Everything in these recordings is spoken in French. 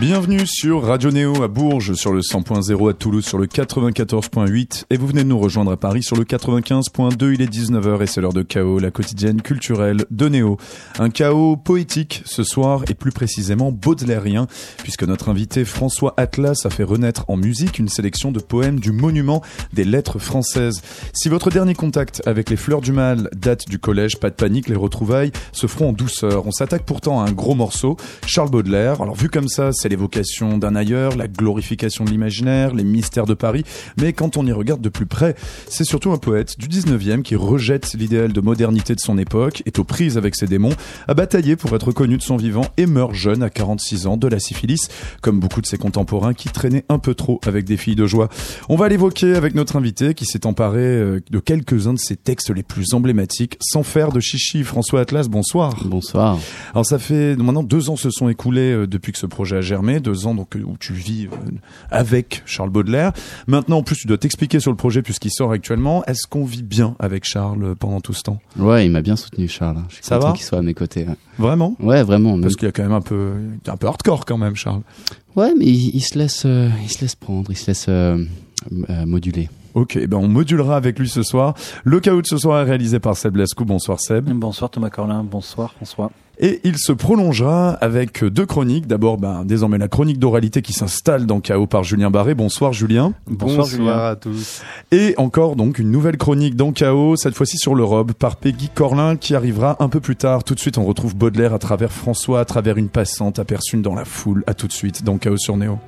Bienvenue sur Radio Néo à Bourges sur le 100.0 à Toulouse sur le 94.8 et vous venez de nous rejoindre à Paris sur le 95.2 il est 19h et c'est l'heure de chaos la quotidienne culturelle de Néo. Un chaos poétique ce soir et plus précisément baudelairien puisque notre invité François Atlas a fait renaître en musique une sélection de poèmes du monument des lettres françaises. Si votre dernier contact avec les fleurs du mal date du collège pas de panique les retrouvailles se feront en douceur. On s'attaque pourtant à un gros morceau Charles Baudelaire. Alors vu comme ça c'est l'évocation d'un ailleurs, la glorification de l'imaginaire, les mystères de Paris, mais quand on y regarde de plus près, c'est surtout un poète du 19e qui rejette l'idéal de modernité de son époque, est aux prises avec ses démons, a bataillé pour être connu de son vivant et meurt jeune à 46 ans de la syphilis, comme beaucoup de ses contemporains qui traînaient un peu trop avec des filles de joie. On va l'évoquer avec notre invité qui s'est emparé euh, de quelques-uns de ses textes les plus emblématiques, sans faire de chichi. François Atlas, bonsoir. Bonsoir. Alors ça fait maintenant deux ans se sont écoulés euh, depuis que ce projet a germé, deux ans donc où tu vis euh, avec Charles Baudelaire. Maintenant, en plus, tu dois t'expliquer sur le projet puisqu'il sort actuellement. Est-ce qu'on vit bien avec Charles pendant tout ce temps? Ouais, il m'a bien soutenu, Charles. Je suis Ça content va? qu'il soit à mes côtés. ouais. Vraiment? Ouais, vraiment. même- Parce qu'il y a quand même un peu, un peu hardcore quand même, Charles. Ouais, mais il, il se laisse, euh, il se laisse prendre, il se laisse euh, euh, moduler. Ok, ben on modulera avec lui ce soir. Le chaos de ce soir est réalisé par Seb Lascou. Bonsoir Seb. Bonsoir Thomas Corlin, bonsoir François. Et il se prolongera avec deux chroniques. D'abord, ben, désormais la chronique d'oralité qui s'installe dans Chaos par Julien Barré. Bonsoir Julien. Bonsoir, Julien. à tous. Et encore donc une nouvelle chronique dans Chaos, cette fois-ci sur l'Europe, par Peggy Corlin qui arrivera un peu plus tard. Tout de suite, on retrouve Baudelaire à travers François, à travers une passante aperçue dans la foule. À tout de suite dans Chaos sur Néo.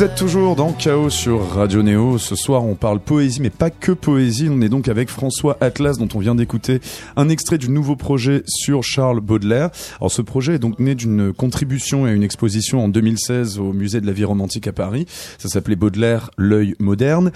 Vous êtes toujours dans Chaos sur Radio Néo. Ce soir, on parle poésie, mais pas que poésie. On est donc avec François Atlas, dont on vient d'écouter un extrait du nouveau projet sur Charles Baudelaire. Alors, ce projet est donc né d'une contribution à une exposition en 2016 au Musée de la vie romantique à Paris. Ça s'appelait Baudelaire, l'œil moderne.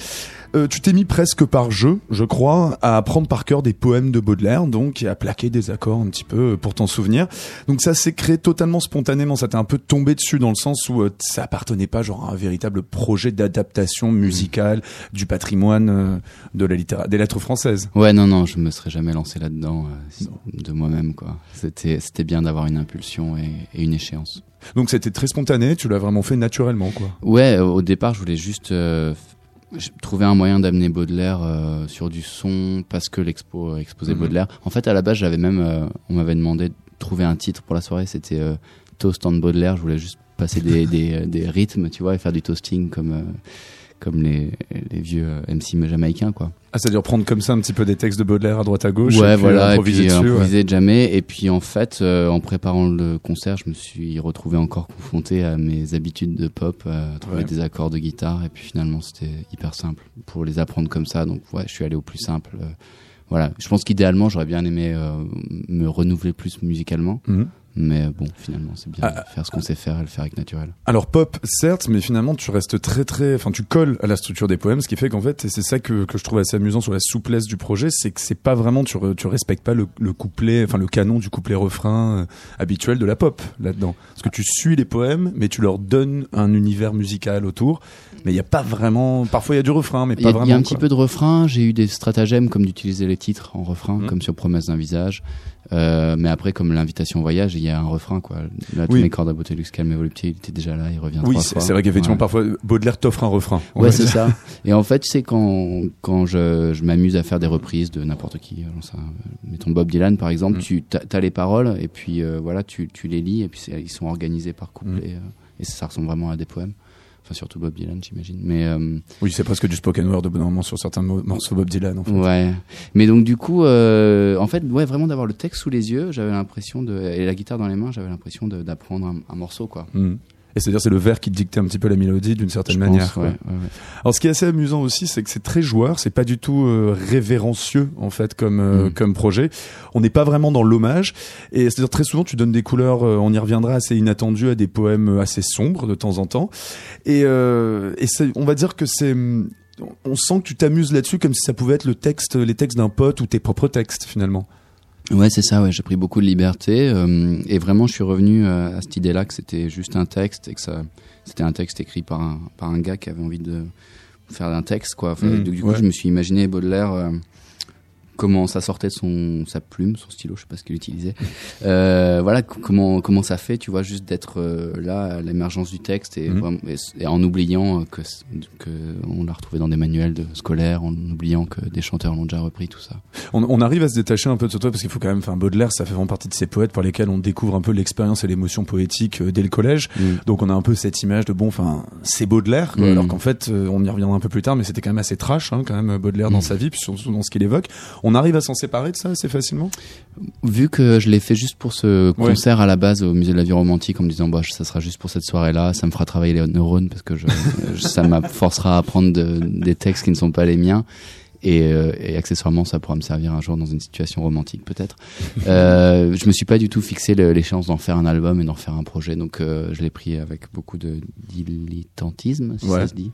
Euh, tu t'es mis presque par jeu, je crois, à apprendre par cœur des poèmes de Baudelaire, donc, et à plaquer des accords un petit peu pour t'en souvenir. Donc ça s'est créé totalement spontanément. Ça t'est un peu tombé dessus dans le sens où euh, ça appartenait pas genre à un véritable projet d'adaptation musicale du patrimoine euh, de la littérature, des lettres françaises. Ouais, non, non, je me serais jamais lancé là-dedans euh, de moi-même, quoi. C'était, c'était bien d'avoir une impulsion et, et une échéance. Donc c'était très spontané. Tu l'as vraiment fait naturellement, quoi. Ouais, au départ, je voulais juste trouver un moyen d'amener Baudelaire euh, sur du son parce que l'expo euh, exposait Mhm. Baudelaire. En fait, à la base, j'avais même, euh, on m'avait demandé de trouver un titre pour la soirée. C'était euh, Toast on Baudelaire. Je voulais juste passer des, des, des rythmes, tu vois, et faire du toasting comme euh, comme les, les vieux euh, MC jamaïcains, quoi. Ah, c'est-à-dire prendre comme ça un petit peu des textes de Baudelaire à droite à gauche. Ouais, et puis voilà, et improviser puis dessus. ouais. improviser jamais. Et puis en fait, euh, en préparant le concert, je me suis retrouvé encore confronté à mes habitudes de pop, à trouver Ouais. des accords de guitare. Et puis finalement, c'était hyper simple pour les apprendre comme ça. Donc ouais, je suis allé au plus simple. euh, voilà, je pense qu'idéalement, j'aurais bien aimé euh, me renouveler plus musicalement. Mhm. Mais bon, finalement, c'est bien Ah, de faire ce qu'on sait faire et le faire avec naturel. Alors pop, certes, mais finalement tu restes très très, enfin tu colles à la structure des poèmes, ce qui fait qu'en fait, et c'est ça que, que je trouve assez amusant sur la souplesse du projet, c'est que c'est pas vraiment, tu, re- tu respectes pas le, le couplet, enfin le canon du couplet refrain euh, habituel de la pop là-dedans. Parce que tu suis les poèmes, mais tu leur donnes un univers musical autour, mais il y a pas vraiment, parfois il y a du refrain, mais y, pas a- vraiment. il y a un quoi. petit peu de refrain. J'ai eu des stratagèmes comme d'utiliser les titres en refrain, Mhm. comme sur Promesse d'un visage. Euh, mais après, comme l'invitation au voyage, il y a un refrain, quoi. Là, tous Oui. mes cordes à beauté, luxe, calme et volupté, il était déjà là, il revient Oui, trois c'est c'est vrai qu'effectivement Ouais. parfois Baudelaire t'offre un refrain. Ouais, c'est ça. Et en fait, tu sais, quand, quand je, je m'amuse à faire des reprises de n'importe qui, euh, euh, mettons Bob Dylan par exemple, Mm. tu as, les paroles et puis euh, voilà, tu, tu les lis et puis c'est- ils sont organisés par couplet Mm. et ça, ça ressemble vraiment à des poèmes. Enfin, surtout Bob Dylan, j'imagine. Mais euh, Oui, c'est presque du spoken word bout d'un moment sur certains mo- morceaux Bob Dylan. En fait. Ouais. Mais donc du coup, euh, en fait, ouais, vraiment d'avoir le texte sous les yeux, j'avais l'impression de et la guitare dans les mains, j'avais l'impression de- d'apprendre un, un morceau, quoi. Mm. Et c'est-à-dire c'est le vers qui dictait un petit peu la mélodie d'une certaine Je manière. pense, ouais, ouais, ouais. Alors ce qui est assez amusant aussi, c'est que c'est très joueur, c'est pas du tout euh, révérencieux en fait comme euh, Mm. comme projet. On n'est pas vraiment dans l'hommage et c'est-à-dire très souvent tu donnes des couleurs, euh, on y reviendra assez inattendues à des poèmes assez sombres de temps en temps. Et euh, et on va dire que c'est on sent que tu t'amuses là-dessus comme si ça pouvait être le texte, les textes d'un pote ou tes propres textes finalement. Ouais, c'est ça. Ouais, j'ai pris beaucoup de liberté euh, et vraiment, je suis revenu euh, à cette idée-là que c'était juste un texte et que ça, c'était un texte écrit par un par un gars qui avait envie de faire un texte, quoi. Enfin, Mm, donc, du coup, ouais. je me suis imaginé Baudelaire. Comment ça sortait de son sa plume, son stylo, je sais pas ce qu'il utilisait. Euh, voilà comment comment ça fait, tu vois, juste d'être euh, là à l'émergence du texte et, Mhm. vraiment- et, et en oubliant euh, que que on l'a retrouvé dans des manuels de scolaires, en oubliant que des chanteurs l'ont déjà repris, tout ça. On, on arrive à se détacher un peu de ce toi parce qu'il faut quand même, enfin Baudelaire, ça fait vraiment partie de ces poètes par lesquels on découvre un peu l'expérience et l'émotion poétique euh, dès le collège. Mm. Donc on a un peu cette image de bon, enfin c'est Baudelaire, quoi, Mm. alors qu'en fait on y reviendra un peu plus tard, mais c'était quand même assez trash, hein, quand même Baudelaire dans Mm. sa vie, puis surtout dans ce qu'il évoque. On arrive à s'en séparer de ça assez facilement? Vu que je l'ai fait juste pour ce concert à la base au musée de la vie romantique en me disant bah ça sera juste pour cette soirée-là, ça me fera travailler les neurones parce que je, ça m'forcera à apprendre de- des textes qui ne sont pas les miens. Et, euh, et accessoirement, ça pourra me servir un jour dans une situation romantique, peut-être. Euh, je me suis pas du tout fixé l'échéance d'en faire un album et d'en faire un projet, donc euh, je l'ai pris avec beaucoup de dilettantisme, si Ouais. ça se dit.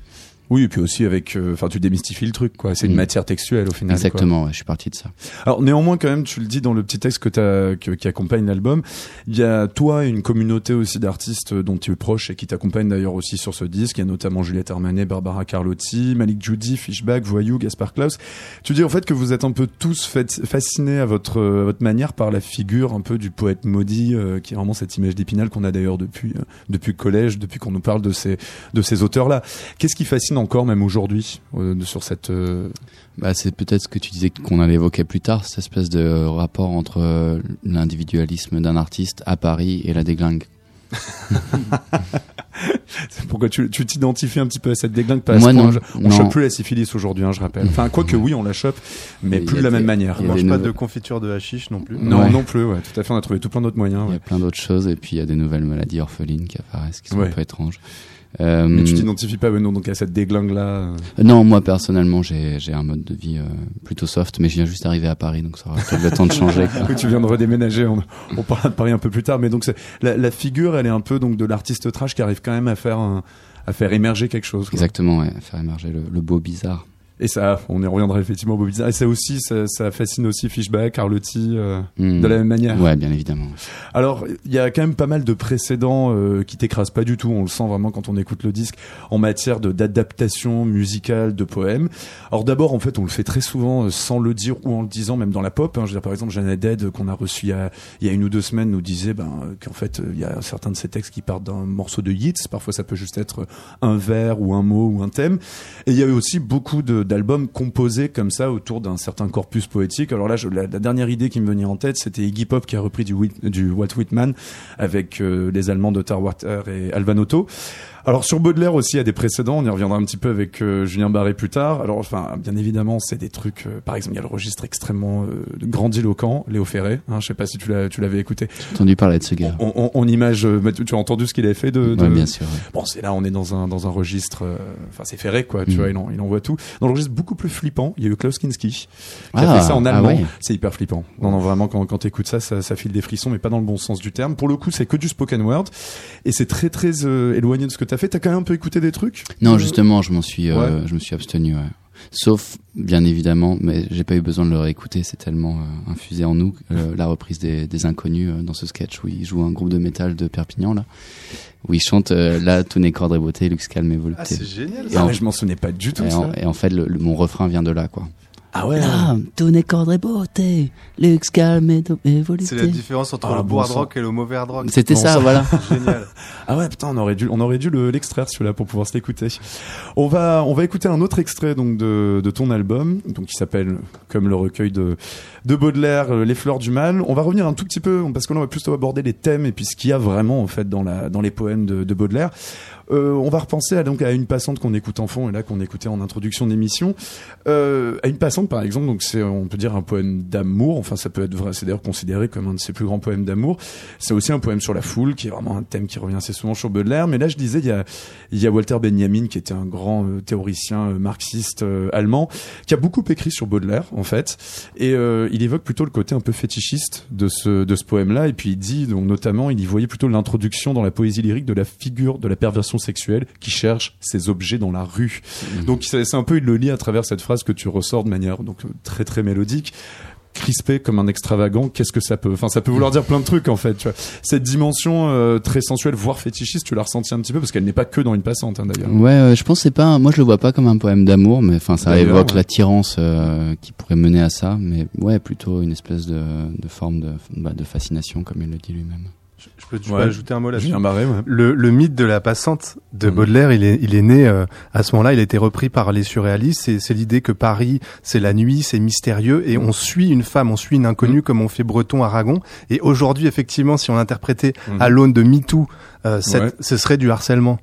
Oui, et puis aussi avec, euh, enfin tu démystifies le truc, quoi. C'est une Mm. matière textuelle au final. Exactement, ouais, je suis parti de ça. Alors néanmoins quand même, tu le dis dans le petit texte que t'as, que, qui accompagne l'album, il y a toi et une communauté aussi d'artistes dont tu es proche et qui t'accompagnent d'ailleurs aussi sur ce disque. Il y a notamment Juliette Armanet, Barbara Carlotti, Malik Judy, Fishback, Voyou, Gaspard Klaus. Tu dis en fait que vous êtes un peu tous fait- fascinés à votre, à votre manière par la figure un peu du poète maudit, euh, qui est vraiment cette image d'épinal qu'on a d'ailleurs depuis, euh, depuis le collège, depuis qu'on nous parle de ces, de ces auteurs-là. Qu'est-ce qui fascine encore même aujourd'hui euh, sur cette... euh, Bah, c'est peut-être ce que tu disais qu'on allait évoquer plus tard, cette espèce de rapport entre euh, l'individualisme d'un artiste à Paris et la déglingue. Pourquoi tu tu t'identifies un petit peu à cette déglingue? À Moi, non. je- On Non. chope plus la syphilis aujourd'hui, hein, je rappelle. Enfin, quoique oui, on la chope, mais plus de la des- même manière. On a mange pas de confiture de hashish non plus. Non, Ouais. non plus, ouais, tout à fait. On a trouvé tout plein d'autres moyens. Il y ouais. a plein d'autres choses et puis il y a des nouvelles maladies orphelines qui apparaissent qui sont Ouais. un peu étranges. Euh, Mais tu t'identifies pas non, donc à cette déglingue là euh Non, moi personnellement, j'ai j'ai un mode de vie euh, plutôt soft, mais je viens juste d'arriver à Paris, donc ça aura peut-être le temps de changer. tu viens de redéménager. On, on parlera de Paris un peu plus tard, mais donc la, la figure, elle est un peu donc de l'artiste trash qui arrive quand même à faire un, à faire émerger quelque chose. Exactement, ouais, à faire émerger le, le beau bizarre. Et ça, on y reviendra effectivement au beau bizarre. Et ça aussi, ça, ça fascine aussi Fishback, Carlotti, euh, hmm. de la même manière. Ouais, bien évidemment. Alors, il y a quand même pas mal de précédents euh, qui t'écrasent pas du tout. On le sent vraiment quand on écoute le disque en matière de d'adaptation musicale de poèmes. Alors d'abord, en fait, on le fait très souvent euh, sans le dire ou en le disant, même dans la pop. Hein. Je veux dire, par exemple, Jeanne Dead qu'on a reçu il y a, il y a une ou deux semaines nous disait ben, qu'en fait, il y a certains de ces textes qui partent d'un morceau de hits. Parfois, ça peut juste être un vers ou un mot ou un thème. Et il y a eu aussi beaucoup d'albums composés comme ça autour d'un certain corpus poétique. Alors là, la, dernière idée qui me venait en tête, c'était Iggy Pop qui a repris du, du Walt Whitman avec euh, les Allemands de Tarwater et Alvanotto. Alors sur Baudelaire aussi, il y a des précédents. On y reviendra un petit peu avec euh, Julien Barré plus tard. Alors enfin, bien évidemment, c'est des trucs. Euh, par exemple, il y a le registre extrêmement euh, grandiloquent, Léo Ferré. Hein, je sais pas si tu l'as, tu l'avais écouté. J'ai entendu parler de ce gars. On, on, on image. tu as entendu ce qu'il avait fait de, de... bien sûr. Bon, c'est là, on est dans un dans un registre. Enfin, c'est Ferré, quoi. Tu mm. vois, il, il envoie tout. Dans le registre beaucoup plus flippant, il y a eu Klaus Kinski qui a fait ah, ça en ah allemand. C'est hyper flippant. Non, non, vraiment, quand quand t'écoutes ça, ça, ça file des frissons, mais pas dans le bon sens du terme. Pour le coup, c'est que du spoken word et c'est très très éloigné de ce que t'as fait. T'as quand même un peu écouté des trucs? Non, justement, je m'en suis, euh, je me suis abstenu. Sauf, bien évidemment, mais j'ai pas eu besoin de le réécouter, c'est tellement euh, infusé en nous, euh, la reprise des, des Inconnus dans ce sketch où il joue un groupe de métal de Perpignan, là, où il chante là, tout n'est qu'ordre et beauté, luxe calme et volupté. Ah, c'est génial, ça. je m'en souvenais pas du tout. Et, ça. et en fait, le, mon refrain vient de là, quoi. Ah ouais. Tout n'est qu'ordre et beauté, luxe, calme et, volupté. C'est la différence entre ah, le bon hard rock et le mauvais hard rock. C'était ça, voilà. Génial. Ah ouais, putain, on aurait dû, on aurait dû l'extraire celui-là pour pouvoir se l'écouter. On va, on va écouter un autre extrait donc de, de ton album, donc qui s'appelle comme le recueil de de Baudelaire, euh, Les Fleurs du Mal. On va revenir un tout petit peu parce qu'on va plutôt aborder les thèmes et puis ce qu'il y a vraiment en fait dans la dans les poèmes de, de Baudelaire. Euh, on va repenser à, donc à une passante qu'on écoute en fond et là qu'on écoutait en introduction d'émission. Euh, à une passante par exemple, donc c'est on peut dire un poème d'amour. Enfin ça peut être vrai, c'est d'ailleurs considéré comme un de ses plus grands poèmes d'amour. C'est aussi un poème sur la foule qui est vraiment un thème qui revient assez souvent sur Baudelaire. Mais là je disais il y a il y a Walter Benjamin qui était un grand euh, théoricien euh, marxiste allemand qui a beaucoup écrit sur Baudelaire en fait et il évoque plutôt le côté un peu fétichiste de ce de ce poème là et puis il dit donc notamment il y voyait plutôt l'introduction dans la poésie lyrique de la figure de la perversion sexuelle qui cherche ses objets dans la rue. Mmh. Donc c'est un peu, il le lit à travers cette phrase que tu ressors de manière donc très très mélodique crispé comme un extravagant, qu'est-ce que ça peut Enfin, ça peut vouloir dire plein de trucs en fait. Tu vois. Cette dimension euh, très sensuelle, voire fétichiste, tu l'as ressenti un petit peu parce qu'elle n'est pas que dans une passante hein, d'ailleurs. Ouais, je pense c'est pas. Moi, je le vois pas comme un poème d'amour, mais enfin, ça évoque l'attirance euh, qui pourrait mener à ça, mais ouais, plutôt une espèce de, de forme de, bah, de fascination, comme il le dit lui-même. Peux, tu ajouter un mot là-dessus ouais. le, le mythe de la passante de mhm. Baudelaire, il est, il est né euh, à ce moment-là. Il a été repris par les surréalistes. C'est l'idée que Paris, c'est la nuit, c'est mystérieux, et on suit une femme, on suit une inconnue, mhm. comme on fait Breton, Aragon. Et aujourd'hui, effectivement, si on interprétait mhm. à l'aune de MeToo euh, ce serait du harcèlement.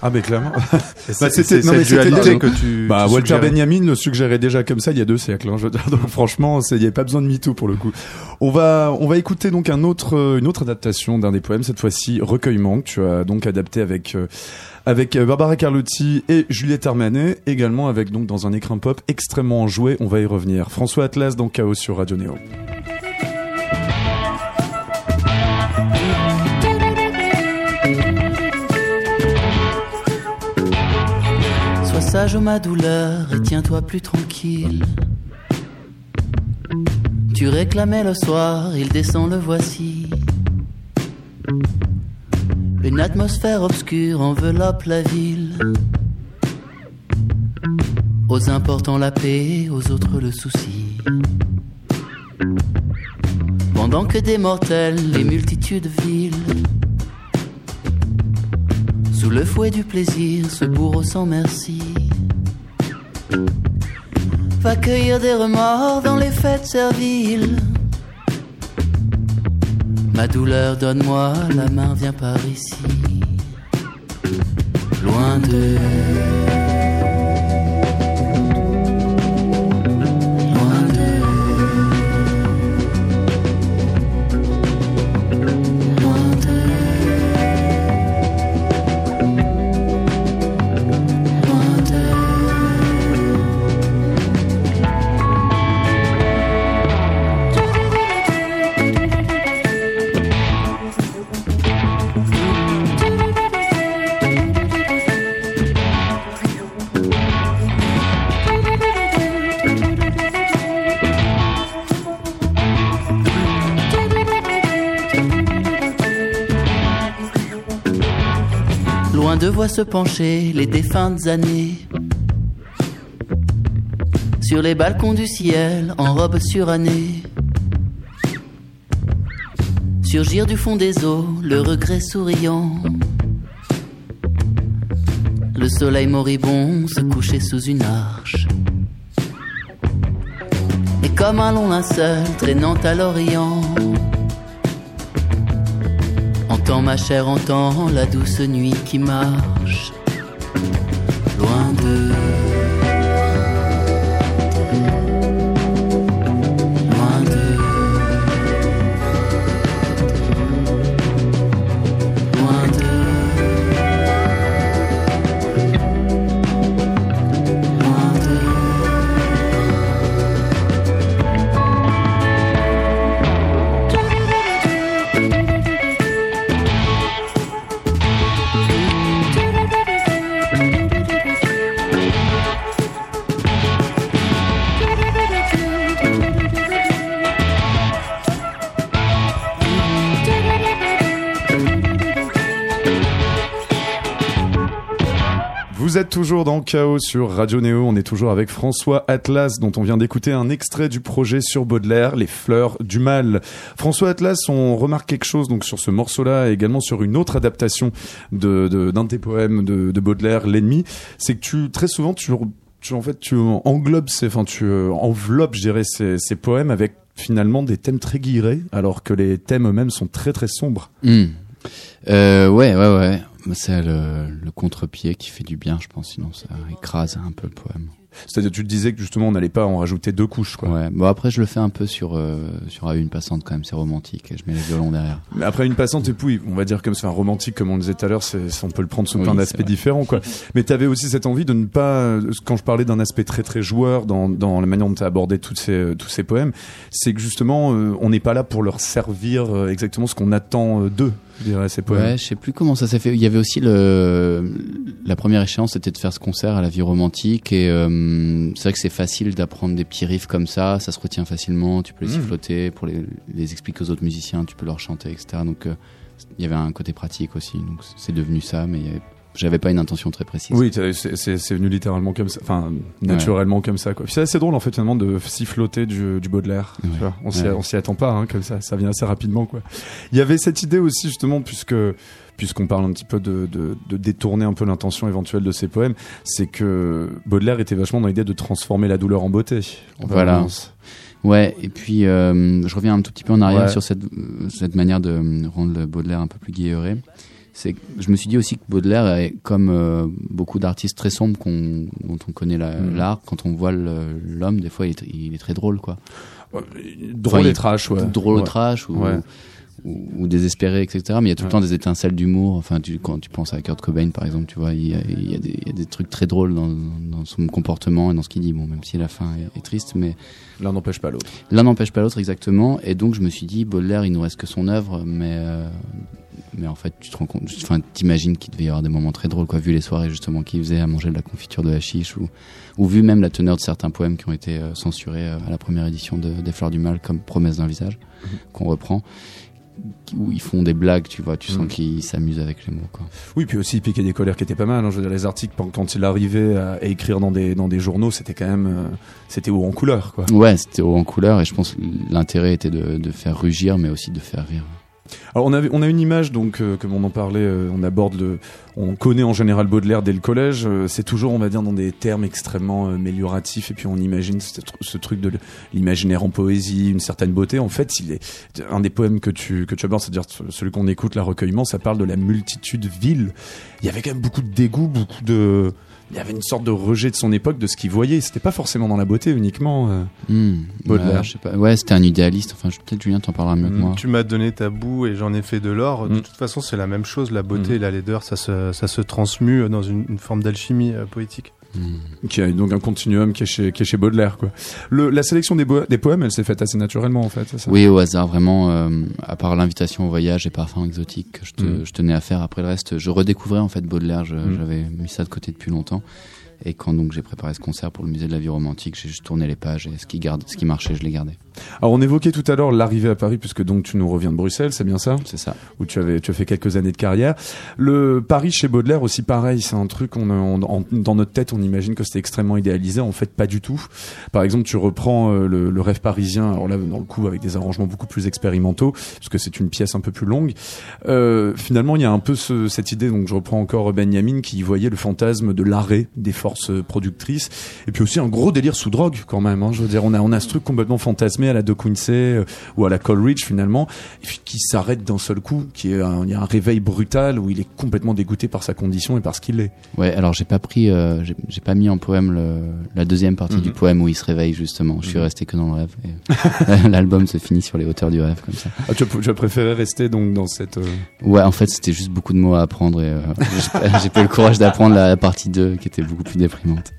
Ah mais clairement. bah, c'était cette dualité que tu. Bah Walter Benjamin le suggérait déjà comme ça il y a deux siècles. Hein, je veux dire, donc franchement, il n'y avait pas besoin de MeToo pour le coup. On va on va écouter donc un autre euh, une autre adaptation d'un des poèmes cette fois-ci recueillement que tu as donc adapté avec. Euh, avec euh, Barbara Carlotti et Juliette Armanet, également avec donc dans un écrin pop extrêmement enjoué, on va y revenir. François Atlas dans Chaos sur Radio Néo. Sage ma douleur et tiens-toi plus tranquille. Tu réclamais le soir, il descend, le voici. Une atmosphère obscure enveloppe la ville. Aux importants la paix, aux autres le souci. Pendant que des mortels, les multitudes vilent. Sous le fouet du plaisir, ce bourreau sans merci va cueillir des remords dans les fêtes serviles. Ma douleur, donne-moi la main, viens par ici. Loin de. Voix se pencher, les défuntes années. Sur les balcons du ciel, en robe surannée. Surgir du fond des eaux, le regret souriant. Le soleil moribond se couchait sous une arche. Et comme un long linceul traînant à l'Orient. Entends ma chère, entends la douce nuit qui marche. Dans Chaos sur Radio Néo. On est toujours avec François Atlas, dont on vient d'écouter un extrait du projet sur Baudelaire, Les Fleurs du Mal. François Atlas, on remarque quelque chose donc sur ce morceau-là et également sur une autre adaptation de d'un de, tes poèmes de, de Baudelaire, L'ennemi. C'est que tu très souvent tu, en fait tu englobes, ces, enfin tu euh, enveloppes, je dirais, ces, ces poèmes avec finalement des thèmes très guillerés, alors que les thèmes eux-mêmes sont très très sombres. Hmm. Euh, ouais, ouais, ouais. C'est le, le contre-pied qui fait du bien, je pense. Sinon, ça écrase un peu le poème. C'est-à-dire tu te disais que justement on n'allait pas en rajouter deux couches, quoi. Ouais. Bon, après, je le fais un peu sur euh, sur à une passante quand même. C'est romantique. Et je mets les violons derrière. Mais après une passante et puis on va dire comme c'est un romantique comme on disait tout à l'heure, on peut le prendre sous Oui, plein d'aspects différents quoi. Mais tu avais aussi cette envie de ne pas quand je parlais d'un aspect très très joueur dans dans la manière dont tu as abordé toutes ces euh, tous ces poèmes, c'est que justement euh, on n'est pas là pour leur servir euh, exactement ce qu'on attend d'eux, je dirais ces poèmes. Ouais, je sais plus comment ça s'est fait. Il y avait aussi le la première échéance, c'était de faire ce concert à la vie romantique et euh, c'est vrai que c'est facile d'apprendre des petits riffs comme ça. Ça se retient facilement. Tu peux les Mhm. siffloter pour les, les expliquer aux autres musiciens. Tu peux leur chanter, etc. Donc euh, il y avait un côté pratique aussi. Donc c'est devenu ça, mais il y avait- j'avais pas une intention très précise. Oui, c'est venu littéralement comme ça, enfin naturellement comme ça quoi. C'est assez drôle en fait finalement de siffloter du, du Baudelaire. tu Ouais. vois. On s'y Ouais. attend pas hein, comme ça, ça vient assez rapidement quoi. Il y avait cette idée aussi justement puisque puisqu'on parle un petit peu de, de, de détourner un peu l'intention éventuelle de ces poèmes, c'est que Baudelaire était vachement dans l'idée de transformer la douleur en beauté. en Voilà. Ouais, et puis euh, je reviens un tout petit peu en arrière sur cette, euh, cette manière de euh, rendre le Baudelaire un peu plus guilleré. C'est, je me suis dit aussi que Baudelaire est comme euh, beaucoup d'artistes très sombres qu'on, dont on connaît la- Mhm. l'art. Quand on voit le- l'homme, des fois, il est, il est très drôle, quoi. Ouais, Drôle Enfin, et trash, ouais. drôle Ouais. trash ou, Ouais. ou, ou désespéré, etc. Mais il y a tout le temps des étincelles d'humour. Enfin, tu, quand tu penses à Kurt Cobain, par exemple, tu vois, il y a, il y a, des, il y a des trucs très drôles dans, dans son comportement et dans ce qu'il dit. Bon, même si la fin est, est triste, mais L'un n'empêche pas l'autre. L'un n'empêche pas l'autre exactement, et donc je me suis dit Baudelaire, il nous reste que son œuvre, mais euh, mais en fait tu te rends compte, enfin t'imagines qu'il devait y avoir des moments très drôles, quoi, vu les soirées justement qu'il faisait à manger de la confiture de hashish ou ou vu même la teneur de certains poèmes qui ont été euh, censurés euh, à la première édition de, des Fleurs du Mal, comme Promesse d'un visage, qu'on reprend, où ils font des blagues, tu vois, tu sens Mhm. qu'ils s'amusent avec les mots, quoi. Oui, puis aussi piquait des colères qui étaient pas mal. hein. Je veux dire, les articles quand- il arrivait à, écrire dans des dans des journaux, c'était quand même euh, c'était haut en couleur quoi. Ouais, c'était haut en couleur, et je pense l'intérêt était de, de faire rugir, mais aussi de faire rire. Alors on avait on a une image donc euh, comme on en parlait, euh, on aborde le, on connaît en général Baudelaire dès le collège. euh, c'est toujours on va dire dans des termes extrêmement euh, amélioratifs et puis on imagine ce, tr- ce truc de l'imaginaire en poésie, une certaine beauté. En fait, il est un des poèmes que tu que tu abordes, c'est-à-dire celui qu'on écoute, la recueillement, ça parle de la multitude vile. Il y avait quand même beaucoup de dégoût, beaucoup de il y avait une sorte de rejet de son époque de ce qu'il voyait. C'était pas forcément dans la beauté uniquement. euh. Hmm, Baudelaire. ouais, je sais pas. Ouais, c'était un idéaliste. Enfin, je- peut-être Julien t'en parlera mieux que moi. Tu m'as donné ta boue et j'en ai fait de l'or. De Mm. toute façon, c'est la même chose. La beauté et la laideur, ça se, ça se transmue dans une, une forme d'alchimie euh, poétique. Hmm. qui a donc un continuum qui est chez, qui est chez Baudelaire quoi. Le, la sélection des, des poèmes, elle s'est faite assez naturellement en fait. ça? Oui, au hasard, vraiment. euh, à part l'invitation au voyage et parfums exotiques que je, te- Mm. je tenais à faire après le reste, je redécouvrais en fait Baudelaire. Mm. J'avais mis ça de côté depuis longtemps. Et quand donc j'ai préparé ce concert pour le musée de la vie romantique, j'ai juste tourné les pages et ce qui garde, ce qui marchait, je l'ai gardé. Alors on évoquait tout à l'heure l'arrivée à Paris puisque donc tu nous reviens de Bruxelles, c'est bien ça? C'est ça. Où tu avais tu as fait quelques années de carrière. Le Paris chez Baudelaire aussi pareil, c'est un truc on, on, dans notre tête on imagine que c'était extrêmement idéalisé, en fait pas du tout. Par exemple, tu reprends euh, le, le, rêve parisien, alors là dans le coup avec des arrangements beaucoup plus expérimentaux parce que c'est une pièce un peu plus longue. Euh, finalement, il y a un peu ce, cette idée donc je reprends encore Benjamin qui voyait le fantasme de l'arrêt des forces productrices et puis aussi un gros délire sous drogue quand même hein, je veux dire on a on a ce truc complètement fantasmé à la De Quincy euh, ou à la Coleridge finalement, et puis qui s'arrête d'un seul coup, qui est un, il y a un réveil brutal où il est complètement dégoûté par sa condition et par ce qu'il est. Ouais, alors j'ai pas pris, euh, j'ai pas mis en poème le, la deuxième partie du mhm. poème où il se réveille justement. Je suis mhm. resté que dans le rêve. L'album se finit sur les hauteurs du rêve comme ça. Ah, tu, as, tu as préféré rester donc dans cette. Euh, ouais, en fait c'était juste beaucoup de mots à apprendre et j'ai pas eu le courage d'apprendre la, partie 2 qui était beaucoup plus déprimante.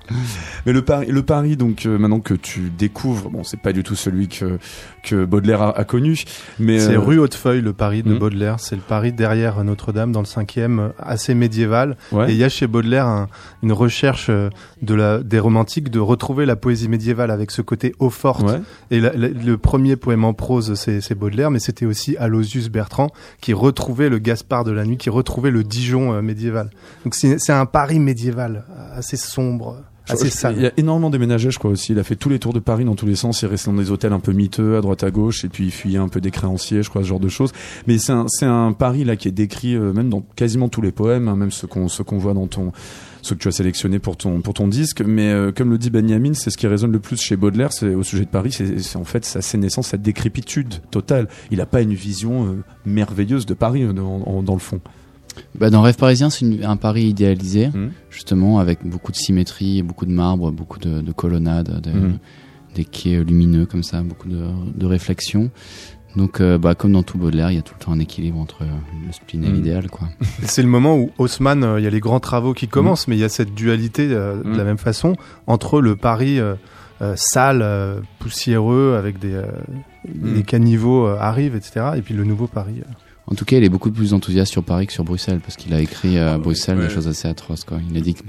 Mais le Paris, le Paris donc maintenant que tu découvres, bon c'est pas du tout celui que que Baudelaire a, connu. Mais c'est euh, rue Hautefeuille, le Paris de hmm. Baudelaire. C'est le Paris derrière Notre-Dame, dans le cinquième, assez médiéval. Et il y a chez Baudelaire une recherche euh, de la, des romantiques de retrouver la poésie médiévale avec ce côté eau forte. Et le premier poème en prose, c'est Baudelaire, mais c'était aussi Alosius Bertrand qui retrouvait le Gaspard de la nuit, qui retrouvait le Dijon euh, médiéval. Donc c'est un Paris médiéval assez sombre. Ah, il y a énormément déménagé, je crois aussi. Il a fait tous les tours de Paris dans tous les sens. Il est resté dans des hôtels un peu miteux, à droite à gauche, et puis il fuyait un peu des créanciers, je crois, ce genre de choses. Mais c'est un, c'est un Paris là qui est décrit euh, même dans quasiment tous les poèmes, hein, même ceux qu'on, ceux qu'on voit dans ton, ceux que tu as sélectionnés pour ton, pour ton disque. Mais euh, comme le dit Benjamin, c'est ce qui résonne le plus chez Baudelaire, c'est au sujet de Paris, c'est, en fait sa sénescence, sa décrépitude totale. Il n'a pas une vision euh, merveilleuse de Paris dans, dans le fond. Bah dans Rêve parisien, c'est un Paris idéalisé, mmh. justement, avec beaucoup de symétrie, beaucoup de marbre, beaucoup de, de colonnades, mmh. des quais lumineux comme ça, beaucoup de, de réflexion. Donc, euh, bah, comme dans tout Baudelaire, il y a tout le temps un équilibre entre le spleen et mmh. l'idéal, quoi. C'est le moment où Haussmann, euh, il y a les grands travaux qui commencent, mais il y a cette dualité euh, de la même façon entre le Paris sale, poussiéreux, avec des, des caniveaux arrivent, etc., et puis le nouveau Paris. En tout cas, il est beaucoup plus enthousiaste sur Paris que sur Bruxelles, parce qu'il a écrit à Bruxelles des choses assez atroces. Quoi. Il a dit que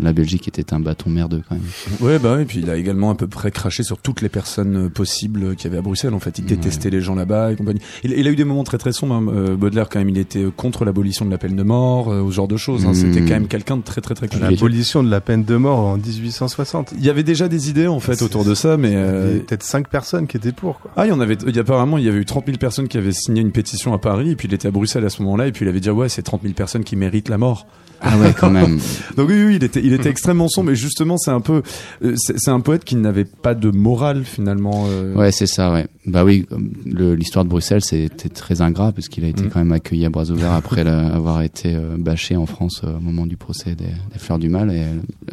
la Belgique était un bâton merdeux quand même. Ouais, bah et puis il a également à peu près craché sur toutes les personnes euh, possibles qu'il y avait à Bruxelles. En fait, il détestait les gens là-bas et compagnie. Il, il, a eu des moments très très sombres. Hein. Euh, Baudelaire quand même, il était contre l'abolition de la peine de mort, euh, ce genre de choses. Hein. C'était hmm. quand même quelqu'un de très très très. L'abolition de la peine de mort en 1860. Il y avait déjà des idées en fait autour de ça, mais euh... peut-être cinq personnes qui étaient pour. Quoi. Ah, il y en avait. Il y apparemment, il y avait eu 30 000 personnes qui avaient signé une pétition à Paris, puis il était à Bruxelles à ce moment-là, et puis il avait dit ouais, c'est 30 000 personnes qui méritent la mort. Ah ouais, quand même. Donc oui, oui, il était, il était extrêmement sombre. Et justement, c'est un peu, euh, c'est un poète qui n'avait pas de morale finalement. Euh. Ouais, c'est ça. Ouais. Bah oui, l'histoire de Bruxelles, c'était très ingrat parce qu'il a été mm. quand même accueilli à bras ouverts après avoir été euh, bâché en France au moment du procès des, Fleurs du Mal. Et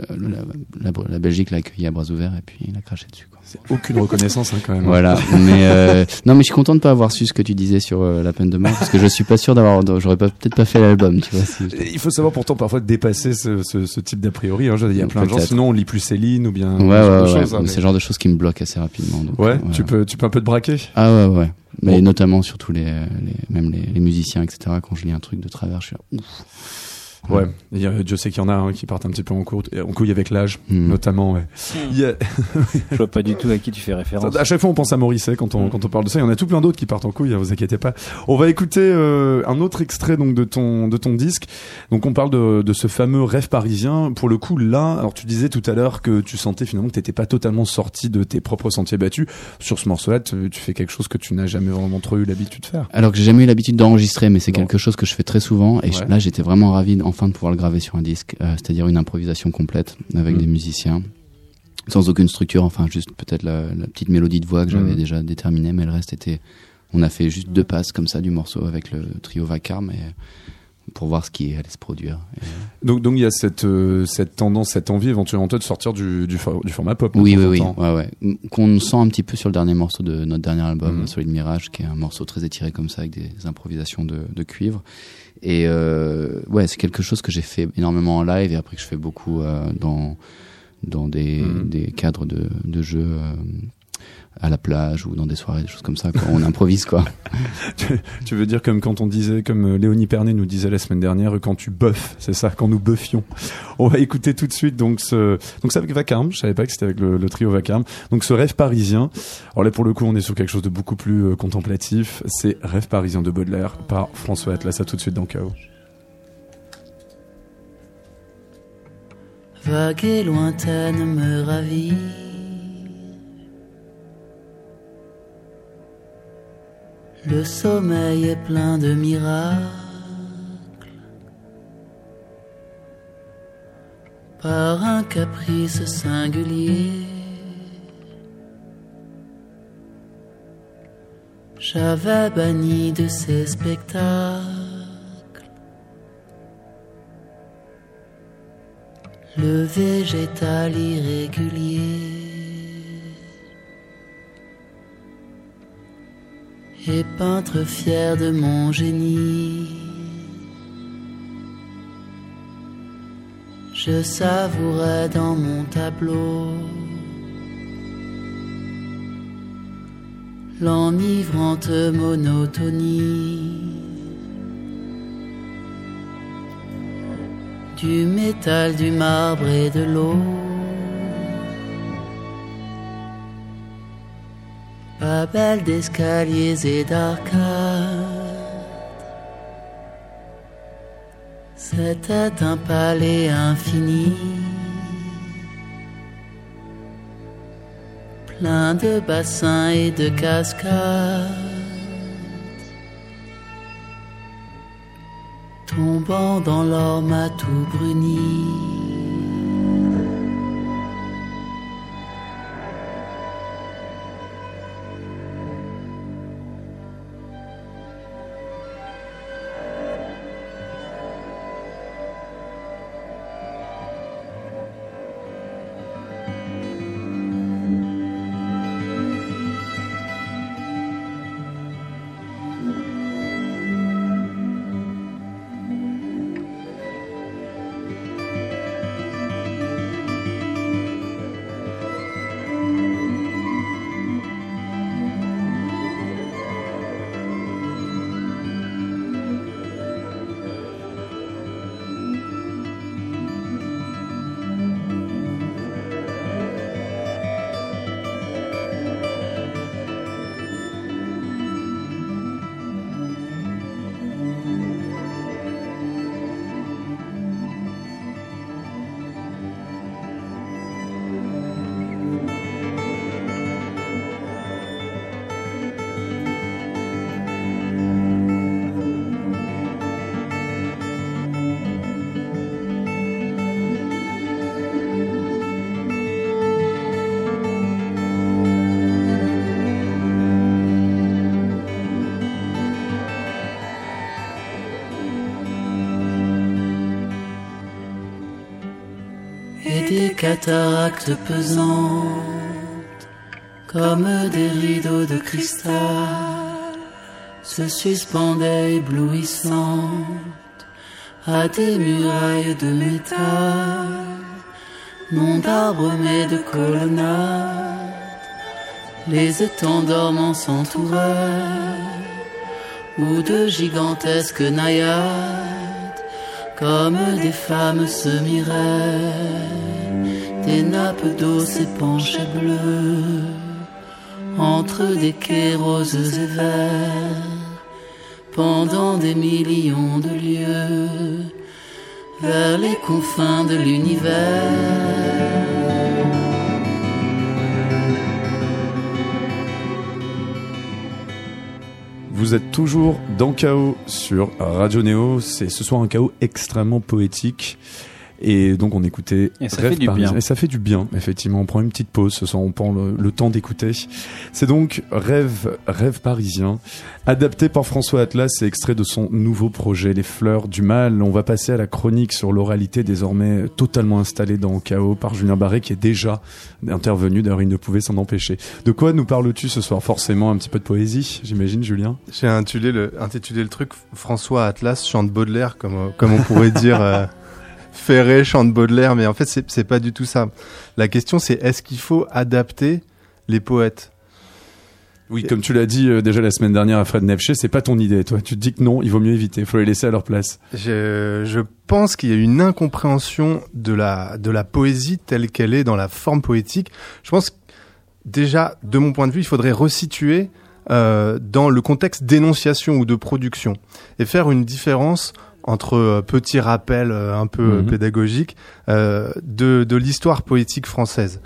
la, la, Belgique l'a accueilli à bras ouverts et puis il a craché dessus. Quoi. C'est aucune reconnaissance hein, quand même. Voilà. mais non, mais je suis content de pas avoir su ce que tu disais sur la peine de mort parce que je suis pas sûr d'avoir, j'aurais peut-être pas fait l'album. Tu vois. Il faut savoir pourtant parfois dépasser ce, ce, ce type d'a priori. Hein. Il y a plein de gens, sinon on lit plus Céline ou bien. Ouais, ouais, ouais. Hein, c'est le genre de choses qui me bloquent assez rapidement. Donc, ouais, tu peux, tu peux un peu te braquer? Ah ouais, ouais. Mais notamment surtout les, les même les, les, musiciens, etc. Quand je lis un truc de travers, je suis là, ouf. Ouais, je sais qu'il y en a un qui partent un petit peu en, cours, en couille avec l'âge, hmm. notamment. Ouais. Hmm. je vois pas du tout à qui tu fais référence. À chaque fois, on pense à Morisset quand on, hmm. quand on parle de ça. Il y en a tout plein d'autres qui partent en couille, hein, vous inquiétez pas. On va écouter euh, un autre extrait donc de ton de ton disque. Donc on parle de, de ce fameux rêve parisien. Pour le coup, là, alors tu disais tout à l'heure que tu sentais finalement que t'étais pas totalement sorti de tes propres sentiers battus. Sur ce morceau-là, tu, fais quelque chose que tu n'as jamais vraiment trop eu l'habitude de faire. Alors que j'ai jamais eu l'habitude d'enregistrer, mais c'est quelque chose que je fais très souvent. Et là, j'étais vraiment ravi enfin de pouvoir le graver sur un disque, euh, c'est-à-dire une improvisation complète avec mm. des musiciens sans aucune structure, enfin juste peut-être la, petite mélodie de voix que j'avais mm. déjà déterminée, mais le reste était, on a fait juste deux passes comme ça du morceau avec le trio Vacarme et pour voir ce qui allait se produire. Donc, donc il y a cette, euh, cette tendance, cette envie éventuellement de sortir du, du, format pop. Oui, oui, oui, ouais, ouais. Qu'on sent un petit peu sur le dernier morceau de notre dernier album, mm. Solid Mirage, qui est un morceau très étiré comme ça avec des improvisations de, de cuivre. Et euh, ouais, c'est quelque chose que j'ai fait énormément en live et après que je fais beaucoup euh, dans dans des, mhm. des cadres de, de jeux. Euh, à la plage ou dans des soirées, des choses comme ça. Quoi. On improvise quoi. tu, veux dire comme quand on disait, comme euh, Léonie Pernet nous disait la semaine dernière, quand tu buffes, c'est ça, quand nous buffions. On va écouter tout de suite donc ce, donc c'est avec Vacarme. Je savais pas que c'était avec le, trio Vacarme. Donc ce rêve parisien. Alors là pour le coup on est sur quelque chose de beaucoup plus euh, contemplatif. C'est Rêve parisien de Baudelaire par François Atlas. À tout de suite dans Chaos. Vague et lointaine me ravit Le sommeil est plein de miracles. Par un caprice singulier, j'avais banni de ces spectacles le végétal irrégulier. Et peintre fier de mon génie. Je savourais dans mon tableau l'enivrante monotonie du métal, du marbre et de l'eau. Pas belle d'escaliers et d'arcades. C'était un palais infini, plein de bassins et de cascades, tombant dans l'or tout bruni. Cataractes pesantes, comme des rideaux de cristal, se suspendaient éblouissantes à des murailles de métal, non d'arbres mais de colonnades. Les étangs dormants s'entouraient, ou de gigantesques naïades, comme des femmes se miraient des nappes d'eau s'épanchaient bleues entre des quais roses et verts pendant des millions de lieues vers les confins de l'univers. Vous êtes toujours dans Chaos sur Radio Néo. C'est ce soir un chaos extrêmement poétique. Et donc on écoutait et ça fait du bien. Et ça fait du bien, effectivement. On prend une petite pause, ce soir on prend le, temps d'écouter. C'est donc Rêve, Rêve parisien, adapté par François Atlas et extrait de son nouveau projet Les Fleurs du Mal. On va passer à la chronique sur l'oralité désormais totalement installée dans Chaos par Julien Barré qui est déjà intervenu. D'ailleurs il ne pouvait s'en empêcher. De quoi nous parles-tu ce soir? Forcément un petit peu de poésie, j'imagine Julien? J'ai intitulé le, intitulé le truc François Atlas chante Baudelaire comme, comme on pourrait dire... Euh, Ferré chante Baudelaire, mais en fait, c'est pas du tout ça. La question, c'est est-ce qu'il faut adapter les poètes? Oui, comme tu l'as dit euh, déjà la semaine dernière à Fred Nefché, c'est pas ton idée, toi. Tu te dis que non, il vaut mieux éviter, il faut les laisser à leur place. Je, je pense qu'il y a une incompréhension de la, de la poésie telle qu'elle est dans la forme poétique. Je pense déjà, de mon point de vue, il faudrait resituer euh, dans le contexte d'énonciation ou de production et faire une différence entre euh, petits rappels euh, un peu Mhm. pédagogiques euh, de, de l'histoire poétique française.